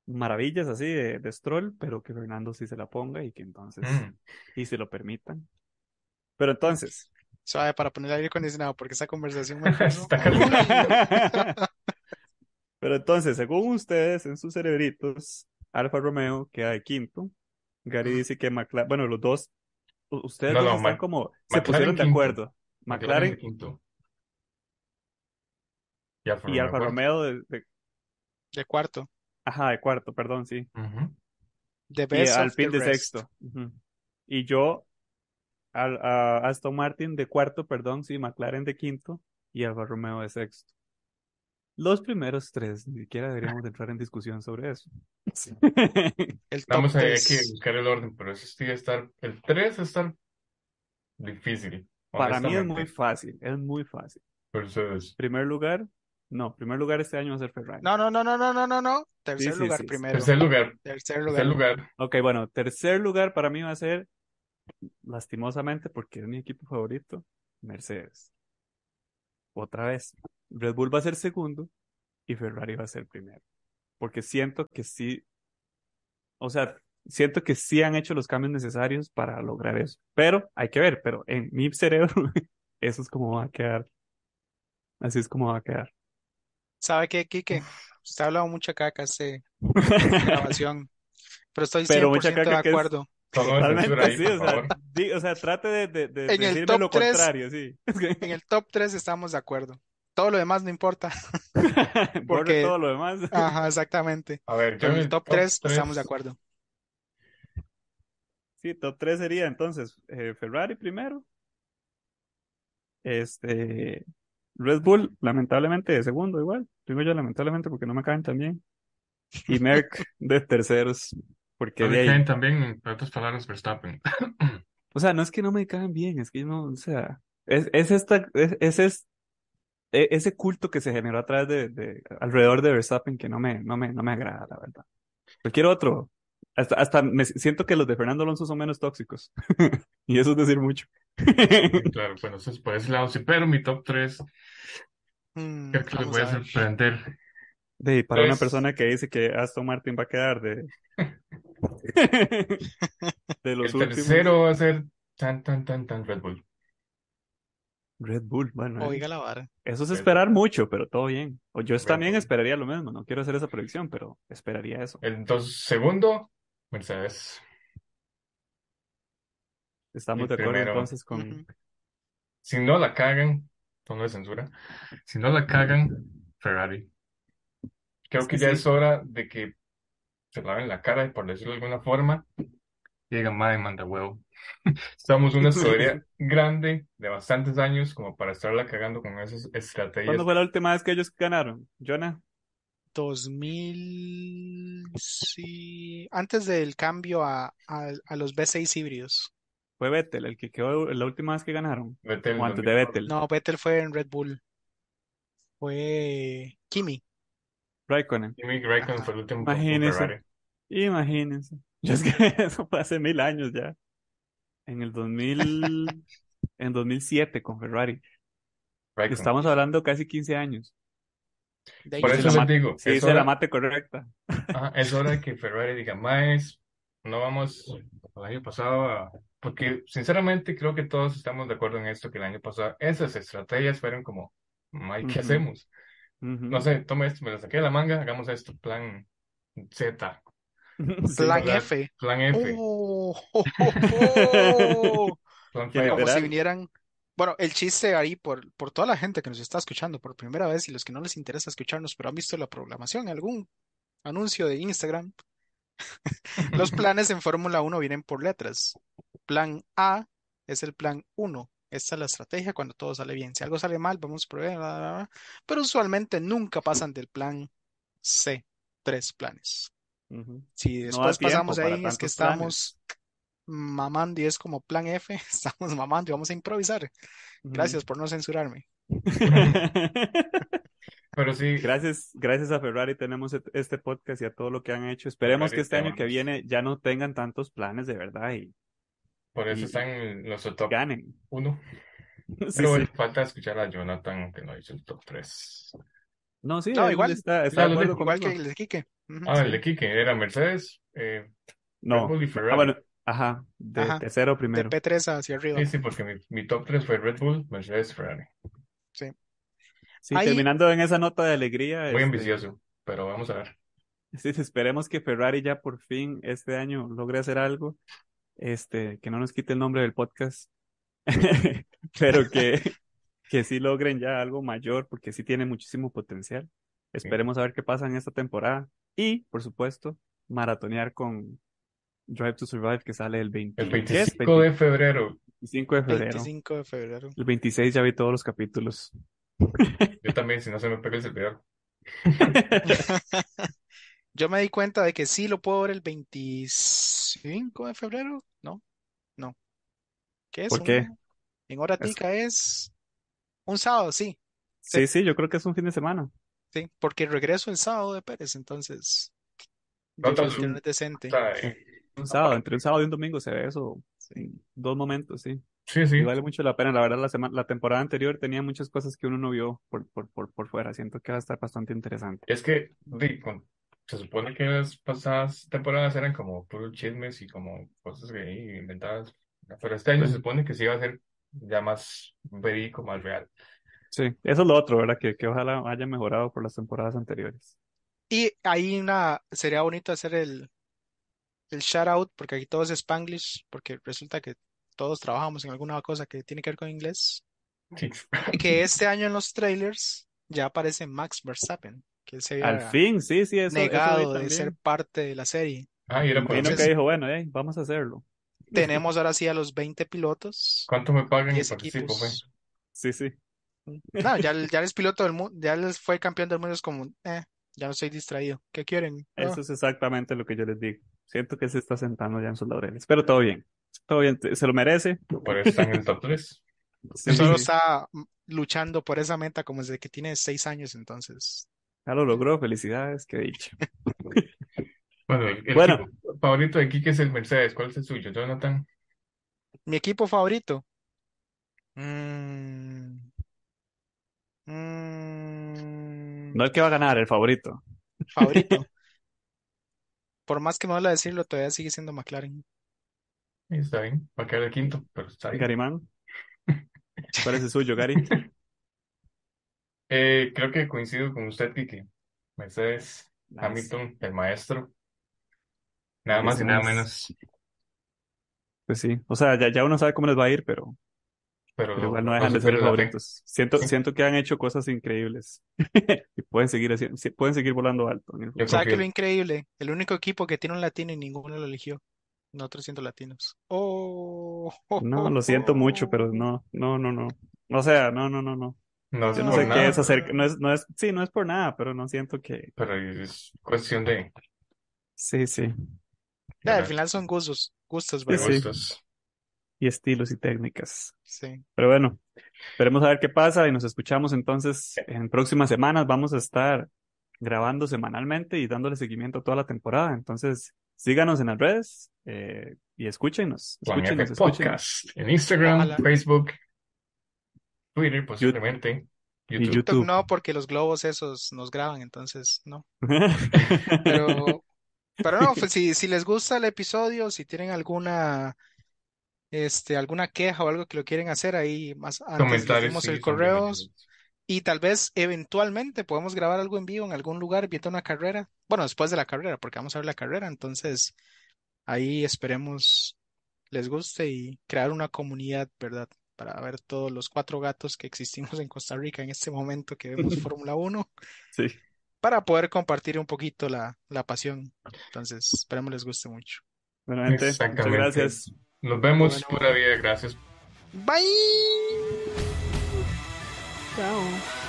[SPEAKER 1] maravillas así de, de Stroll, pero que Fernando sí se la ponga y que entonces,
[SPEAKER 2] mm,
[SPEAKER 1] y se lo permitan. Pero entonces,
[SPEAKER 3] Suave para poner aire acondicionado, porque esa conversación me
[SPEAKER 2] Está caliente.
[SPEAKER 1] pero entonces, según ustedes, en sus cerebritos, Alfa Romeo queda de quinto. Gary dice que McLaren, bueno, los dos, ustedes
[SPEAKER 2] No,
[SPEAKER 1] dos
[SPEAKER 2] no,
[SPEAKER 1] están como, se
[SPEAKER 2] McLaren
[SPEAKER 1] pusieron de
[SPEAKER 2] quinto.
[SPEAKER 1] acuerdo.
[SPEAKER 2] McLaren
[SPEAKER 1] McLaren
[SPEAKER 2] de quinto. Y Alfa
[SPEAKER 1] y. Romeo de, de-
[SPEAKER 3] de cuarto.
[SPEAKER 1] ajá, de cuarto, perdón, sí.
[SPEAKER 2] Ujú.
[SPEAKER 3] The
[SPEAKER 1] Y
[SPEAKER 3] best of
[SPEAKER 1] Alpine
[SPEAKER 3] the
[SPEAKER 1] de
[SPEAKER 3] rest.
[SPEAKER 1] sexto. Y yo, al, a Aston Martin de cuarto, perdón, sí, McLaren de quinto y Alfa Romeo de sexto. Los primeros tres, ni siquiera deberíamos de entrar en discusión sobre eso.
[SPEAKER 3] El
[SPEAKER 2] Vamos a que buscar el orden, pero eso sí a estar, el 3 va a estar difícil,
[SPEAKER 1] Para mí es muy fácil, es muy fácil.
[SPEAKER 2] Ustedes.
[SPEAKER 1] Primer lugar, no, primer lugar este año va a ser Ferrari.
[SPEAKER 3] No, no, no, no, no, no, no, no. Tercer
[SPEAKER 1] sí,
[SPEAKER 3] lugar
[SPEAKER 1] sí, sí.
[SPEAKER 3] primero.
[SPEAKER 2] Tercer lugar,
[SPEAKER 3] Tercer
[SPEAKER 2] tercer
[SPEAKER 3] lugar.
[SPEAKER 2] lugar.
[SPEAKER 1] Ok, bueno, tercer lugar para mí va a ser, lastimosamente, porque es mi equipo favorito, Mercedes. Otra vez, Red Bull va a ser segundo y Ferrari va a ser primero. Porque siento que sí, o sea, siento que sí han hecho los cambios necesarios para lograr eso. Pero hay que ver, pero en mi cerebro, eso es como va a quedar. Así es como va a quedar.
[SPEAKER 3] ¿Sabe qué, Quique? Usted ha hablado mucha caca esta grabación, pero estoy 100%
[SPEAKER 1] Pero mucha caca
[SPEAKER 3] de acuerdo.
[SPEAKER 1] Totalmente
[SPEAKER 2] ahí,
[SPEAKER 1] sí, o sea,
[SPEAKER 2] favor.
[SPEAKER 1] di- o sea, trate de, de, de
[SPEAKER 3] En el
[SPEAKER 1] decirme
[SPEAKER 3] top
[SPEAKER 1] lo
[SPEAKER 3] tres-
[SPEAKER 1] contrario, sí.
[SPEAKER 3] En el top 3 estamos de acuerdo. Todo lo demás no importa. Porque-
[SPEAKER 1] todo lo demás.
[SPEAKER 3] Ajá, exactamente.
[SPEAKER 2] A ver, yo
[SPEAKER 3] Pero en el top 3
[SPEAKER 2] tres-
[SPEAKER 3] estamos de acuerdo.
[SPEAKER 1] Sí, top 3 sería entonces eh, Ferrari primero. Este Red Bull, lamentablemente, de segundo igual. Digo yo lamentablemente porque no me caen tan bien. Y Merck de terceros. Porque
[SPEAKER 2] No
[SPEAKER 1] de ahí.
[SPEAKER 2] caen también, en otras palabras, Verstappen.
[SPEAKER 1] O sea, no es que no me caen bien, es que no, o sea, es, es esta, es, es, es- e- ese culto que se generó a través de, de- alrededor de Verstappen que no me, no me, no me agrada, la verdad. Cualquier otro. Hasta, hasta me siento que los de Fernando Alonso son menos tóxicos. Y eso es decir mucho.
[SPEAKER 2] Claro, bueno, eso es por ese lado sí, pero mi top 3
[SPEAKER 3] Mm,
[SPEAKER 2] creo que les voy a
[SPEAKER 3] a
[SPEAKER 2] sorprender.
[SPEAKER 1] De, para una
[SPEAKER 2] Pues-
[SPEAKER 1] persona que dice que Aston Martin va a quedar de, de los
[SPEAKER 2] El
[SPEAKER 1] últimos.
[SPEAKER 2] tercero va a ser tan, tan, tan, tan Red Bull.
[SPEAKER 1] Red Bull, bueno, eh,
[SPEAKER 3] Oiga la vara.
[SPEAKER 1] eso es
[SPEAKER 2] Red
[SPEAKER 1] esperar mucho, pero todo bien. O yo
[SPEAKER 2] Red
[SPEAKER 1] también
[SPEAKER 2] Bull.
[SPEAKER 1] esperaría lo mismo, no quiero hacer esa predicción, pero esperaría eso.
[SPEAKER 2] Entonces, segundo, Mercedes.
[SPEAKER 1] Estamos
[SPEAKER 2] Y
[SPEAKER 1] de acuerdo
[SPEAKER 2] primero-
[SPEAKER 1] entonces con...
[SPEAKER 2] Si no la cagan, tono de censura. Si no la cagan, Ferrari. Creo
[SPEAKER 1] Es
[SPEAKER 2] que
[SPEAKER 1] que
[SPEAKER 2] ya
[SPEAKER 1] sí.
[SPEAKER 2] es hora de que se laven la cara, por decirlo de alguna forma, y digan, madre, manda huevo. Estamos en una escudería grande de bastantes años como para estarla cagando con esas estrategias.
[SPEAKER 1] ¿Cuándo fue la última vez que ellos ganaron? Jonah,
[SPEAKER 3] 2000, sí, antes del cambio a, a, a los B6 híbridos.
[SPEAKER 1] fue Vettel, el que quedó la última vez que ganaron.
[SPEAKER 2] Vettel
[SPEAKER 1] O antes de
[SPEAKER 2] 2004.
[SPEAKER 1] Vettel.
[SPEAKER 3] No, Vettel fue en Red Bull. Fue Kimi.
[SPEAKER 1] Raikkonen.
[SPEAKER 2] Kimi Raikkonen fue el último con
[SPEAKER 1] Imagínese.
[SPEAKER 2] Ferrari.
[SPEAKER 1] Imagínense. Yo es que eso fue hace mil años ya. En el 2000, en 2007 con Ferrari.
[SPEAKER 2] Raikkonen.
[SPEAKER 1] Estamos hablando casi 15 años.
[SPEAKER 2] Por
[SPEAKER 3] se
[SPEAKER 2] eso les digo,
[SPEAKER 1] Sí,
[SPEAKER 2] es
[SPEAKER 1] hice la
[SPEAKER 2] hora,
[SPEAKER 1] mate correcta.
[SPEAKER 2] ajá, es hora de que Ferrari diga, más, no vamos el año pasado a... Porque sinceramente creo que todos estamos de acuerdo en esto, que el año pasado esas estrategias fueron como, "Mae, ¿qué
[SPEAKER 1] Ujú.
[SPEAKER 2] hacemos? No sé, toma esto, me lo saqué de la manga, hagamos esto, plan Z.
[SPEAKER 3] Plan. F.
[SPEAKER 2] plan F,
[SPEAKER 3] Oh, oh, oh, oh.
[SPEAKER 2] plan feo.
[SPEAKER 3] Como si vinieran Bueno, el chiste ahí por, por toda la gente que nos está escuchando por primera vez y los que no les interesa escucharnos, pero han visto la programación, algún anuncio de Instagram, los planes en Fórmula Uno vienen por letras. Plan A es el plan uno. Esta es la estrategia cuando todo sale bien. Si algo sale mal, vamos a probar, bla, bla, bla. pero usualmente nunca pasan del plan C, tres planes. Si
[SPEAKER 1] No
[SPEAKER 3] después pasamos ahí, es que
[SPEAKER 1] planes.
[SPEAKER 3] estamos mamando y es como plan F, estamos mamando y vamos a improvisar. Gracias por no censurarme.
[SPEAKER 2] Pero sí,
[SPEAKER 1] Gracias, gracias a Ferrari tenemos este podcast y a todo lo que han hecho. Esperemos
[SPEAKER 2] Ferrari,
[SPEAKER 1] que este
[SPEAKER 2] te
[SPEAKER 1] año que viene ya no tengan tantos planes de verdad y
[SPEAKER 2] por eso están en nuestro top
[SPEAKER 1] ganen.
[SPEAKER 2] 1.
[SPEAKER 1] Sí,
[SPEAKER 2] Pero bueno,
[SPEAKER 1] sí.
[SPEAKER 2] falta escuchar a Jonathan, que no hizo el top 3.
[SPEAKER 1] No, sí,
[SPEAKER 3] No, igual.
[SPEAKER 1] está, está de
[SPEAKER 3] Igual que el de Quique.
[SPEAKER 2] Ah,
[SPEAKER 3] sí.
[SPEAKER 2] el de Kike era Mercedes, eh, Red
[SPEAKER 1] No.
[SPEAKER 2] Bull y
[SPEAKER 1] Ah,
[SPEAKER 2] Ferrari.
[SPEAKER 1] bueno, ajá, de
[SPEAKER 3] Ajá.
[SPEAKER 1] tercero
[SPEAKER 3] De
[SPEAKER 1] primero.
[SPEAKER 3] P3 hacia arriba.
[SPEAKER 2] Sí, sí, porque mi, mi top 3 fue Red Bull, Mercedes, Ferrari.
[SPEAKER 3] Sí.
[SPEAKER 1] Sí,
[SPEAKER 3] Ahí-
[SPEAKER 1] terminando en esa nota de alegría,
[SPEAKER 2] Muy
[SPEAKER 1] este,
[SPEAKER 2] ambicioso, pero vamos a ver.
[SPEAKER 1] sí, esperemos que Ferrari ya por fin este año logre hacer algo, este, que no nos quite el nombre del podcast, pero que, que sí logren ya algo mayor, porque sí tiene muchísimo potencial. Esperemos a ver qué pasa en esta temporada. Y, por supuesto, maratonear con Drive to Survive, que sale el 20,
[SPEAKER 2] El
[SPEAKER 1] ¿qué es?
[SPEAKER 2] 25 de febrero,
[SPEAKER 1] 25 de febrero.
[SPEAKER 3] 25 de febrero.
[SPEAKER 1] El 26 ya vi todos los capítulos.
[SPEAKER 2] yo también, si no se me pega el servidor.
[SPEAKER 3] Yo me di cuenta de que sí lo puedo ver el 25 de febrero. No. ¿Qué es?
[SPEAKER 1] ¿Por qué?
[SPEAKER 3] Un- En hora
[SPEAKER 1] Es-
[SPEAKER 3] tica es un sábado, sí,
[SPEAKER 1] Sí, sí, yo creo que es un fin de semana.
[SPEAKER 3] sí, porque regreso el sábado de Pérez, entonces
[SPEAKER 2] No
[SPEAKER 3] internet decente.
[SPEAKER 2] O sea, eh,
[SPEAKER 1] Un sábado, entre un sábado y un domingo se ve eso en dos momentos, sí.
[SPEAKER 2] sí, sí.
[SPEAKER 1] Vale mucho la pena. La verdad, la semana, la temporada anterior tenía muchas cosas que uno no vio por, por, por, por fuera. Siento que va a estar bastante interesante.
[SPEAKER 2] Es que di, con- se supone que las pasadas temporadas eran como puros chismes y como cosas que ahí inventadas. Pero este año
[SPEAKER 1] Sí.
[SPEAKER 2] se supone que sí va a ser ya más verídico, más real.
[SPEAKER 1] Sí, eso es lo otro, ¿verdad? Que, que ojalá haya mejorado por las temporadas anteriores.
[SPEAKER 3] Y ahí una, sería bonito hacer el, el shout out, porque aquí todo es Spanglish, porque resulta que todos trabajamos en alguna cosa que tiene que ver con inglés.
[SPEAKER 2] Sí.
[SPEAKER 3] Que este año en los trailers ya aparece Max Verstappen, que él se
[SPEAKER 1] Al
[SPEAKER 3] había
[SPEAKER 1] fin, sí, sí, eso, eso
[SPEAKER 3] negado de
[SPEAKER 1] también.
[SPEAKER 3] ser parte de la serie.
[SPEAKER 2] Ah, y era por
[SPEAKER 3] Entonces-
[SPEAKER 1] que dijo, bueno, hey, vamos a hacerlo.
[SPEAKER 3] Tenemos ahora sí a los 20 pilotos,
[SPEAKER 2] ¿Cuánto me pagan y
[SPEAKER 3] 10
[SPEAKER 2] participo?
[SPEAKER 3] equipos.
[SPEAKER 1] Sí, sí.
[SPEAKER 3] No, ya, ya eres piloto del mundo, ya les fue campeón del mundo, es como, eh, ya no estoy distraído. ¿Qué quieren? Ah,
[SPEAKER 1] Eso es exactamente lo que yo les digo. Siento que se está sentando ya en sus laureles. Pero todo bien. Todo bien. Se lo merece.
[SPEAKER 2] Por eso está en el top 3.
[SPEAKER 1] Sí,
[SPEAKER 3] solo está luchando por esa meta como desde que tiene 6 años, entonces.
[SPEAKER 1] Ya lo logró. Felicidades. Qué dicho.
[SPEAKER 2] Bueno, el, el
[SPEAKER 1] Bueno.
[SPEAKER 2] equipo favorito de Kike es el Mercedes. ¿Cuál es el suyo, Jonathan?
[SPEAKER 3] Mi equipo favorito. Mm, mm,
[SPEAKER 1] No el que va a ganar, el favorito.
[SPEAKER 3] favorito. Por más que me duele decirlo, todavía sigue siendo McLaren.
[SPEAKER 2] Está bien, va a quedar el quinto, pero está bien.
[SPEAKER 1] Garimán. ¿Cuál es el suyo, Gary?
[SPEAKER 2] Eh, creo que coincido con usted, Kike. Mercedes,
[SPEAKER 1] Nice.
[SPEAKER 2] Hamilton, el maestro. Nada más y nada menos.
[SPEAKER 1] Pues sí. O sea, ya, ya uno sabe cómo les va a ir, pero,
[SPEAKER 2] Pero,
[SPEAKER 1] pero igual no
[SPEAKER 2] no
[SPEAKER 1] dejan de ser los favoritos. Siento,
[SPEAKER 2] Sí.
[SPEAKER 1] siento que han hecho cosas increíbles. Y pueden seguir haciendo, sí, pueden seguir volando alto en el
[SPEAKER 2] Yo
[SPEAKER 1] futuro.
[SPEAKER 3] ¿Sabes qué es lo
[SPEAKER 2] confío.
[SPEAKER 3] increíble? El único equipo que tiene un latino y ninguno lo eligió. Nosotros siendo latinos. Oh,
[SPEAKER 1] No, lo siento mucho, pero no, no, no, no. O sea, no, no, no, no.
[SPEAKER 2] No
[SPEAKER 1] Yo no
[SPEAKER 2] por
[SPEAKER 1] sé qué es hacer, no es, no es, sí, no es por nada, pero no siento que,
[SPEAKER 2] pero es cuestión de,
[SPEAKER 1] sí, sí.
[SPEAKER 3] Ya, al
[SPEAKER 2] de
[SPEAKER 3] final son gustos, gustos, ¿verdad?
[SPEAKER 1] sí.
[SPEAKER 2] gustos.
[SPEAKER 1] Y estilos y técnicas.
[SPEAKER 3] Sí.
[SPEAKER 1] Pero bueno, esperemos a ver qué pasa y nos escuchamos entonces en próximas semanas. Vamos a estar grabando semanalmente y dándole seguimiento a toda la temporada. Entonces, síganos en las redes eh, y escúchenos, escúchenos, escúchenos.
[SPEAKER 2] Podcast en Instagram,
[SPEAKER 3] Ojalá.
[SPEAKER 2] Facebook, Twitter, posiblemente, YouTube.
[SPEAKER 3] TikTok
[SPEAKER 1] YouTube.
[SPEAKER 3] no, porque los globos esos nos graban, entonces no. Pero, pero no, pues si, si les gusta el episodio, si tienen alguna, este, alguna queja o algo que lo quieren hacer ahí más antes les
[SPEAKER 2] Comentarios,
[SPEAKER 3] dimos
[SPEAKER 2] sí,
[SPEAKER 3] el
[SPEAKER 2] son
[SPEAKER 3] correo
[SPEAKER 2] bienvenidos.
[SPEAKER 3] y tal vez eventualmente podemos grabar algo en vivo en algún lugar viendo una carrera. Bueno, después de la carrera, porque vamos a ver la carrera, entonces ahí esperemos les guste y crear una comunidad, ¿verdad? para ver todos los cuatro gatos que existimos en Costa Rica en este momento que vemos Fórmula 1. Para poder compartir un poquito la, la pasión. Entonces, esperemos les guste mucho.
[SPEAKER 2] Bueno,
[SPEAKER 1] gracias.
[SPEAKER 2] Nos vemos
[SPEAKER 3] bueno,
[SPEAKER 2] pura. Gracias.
[SPEAKER 3] Bye. Chao.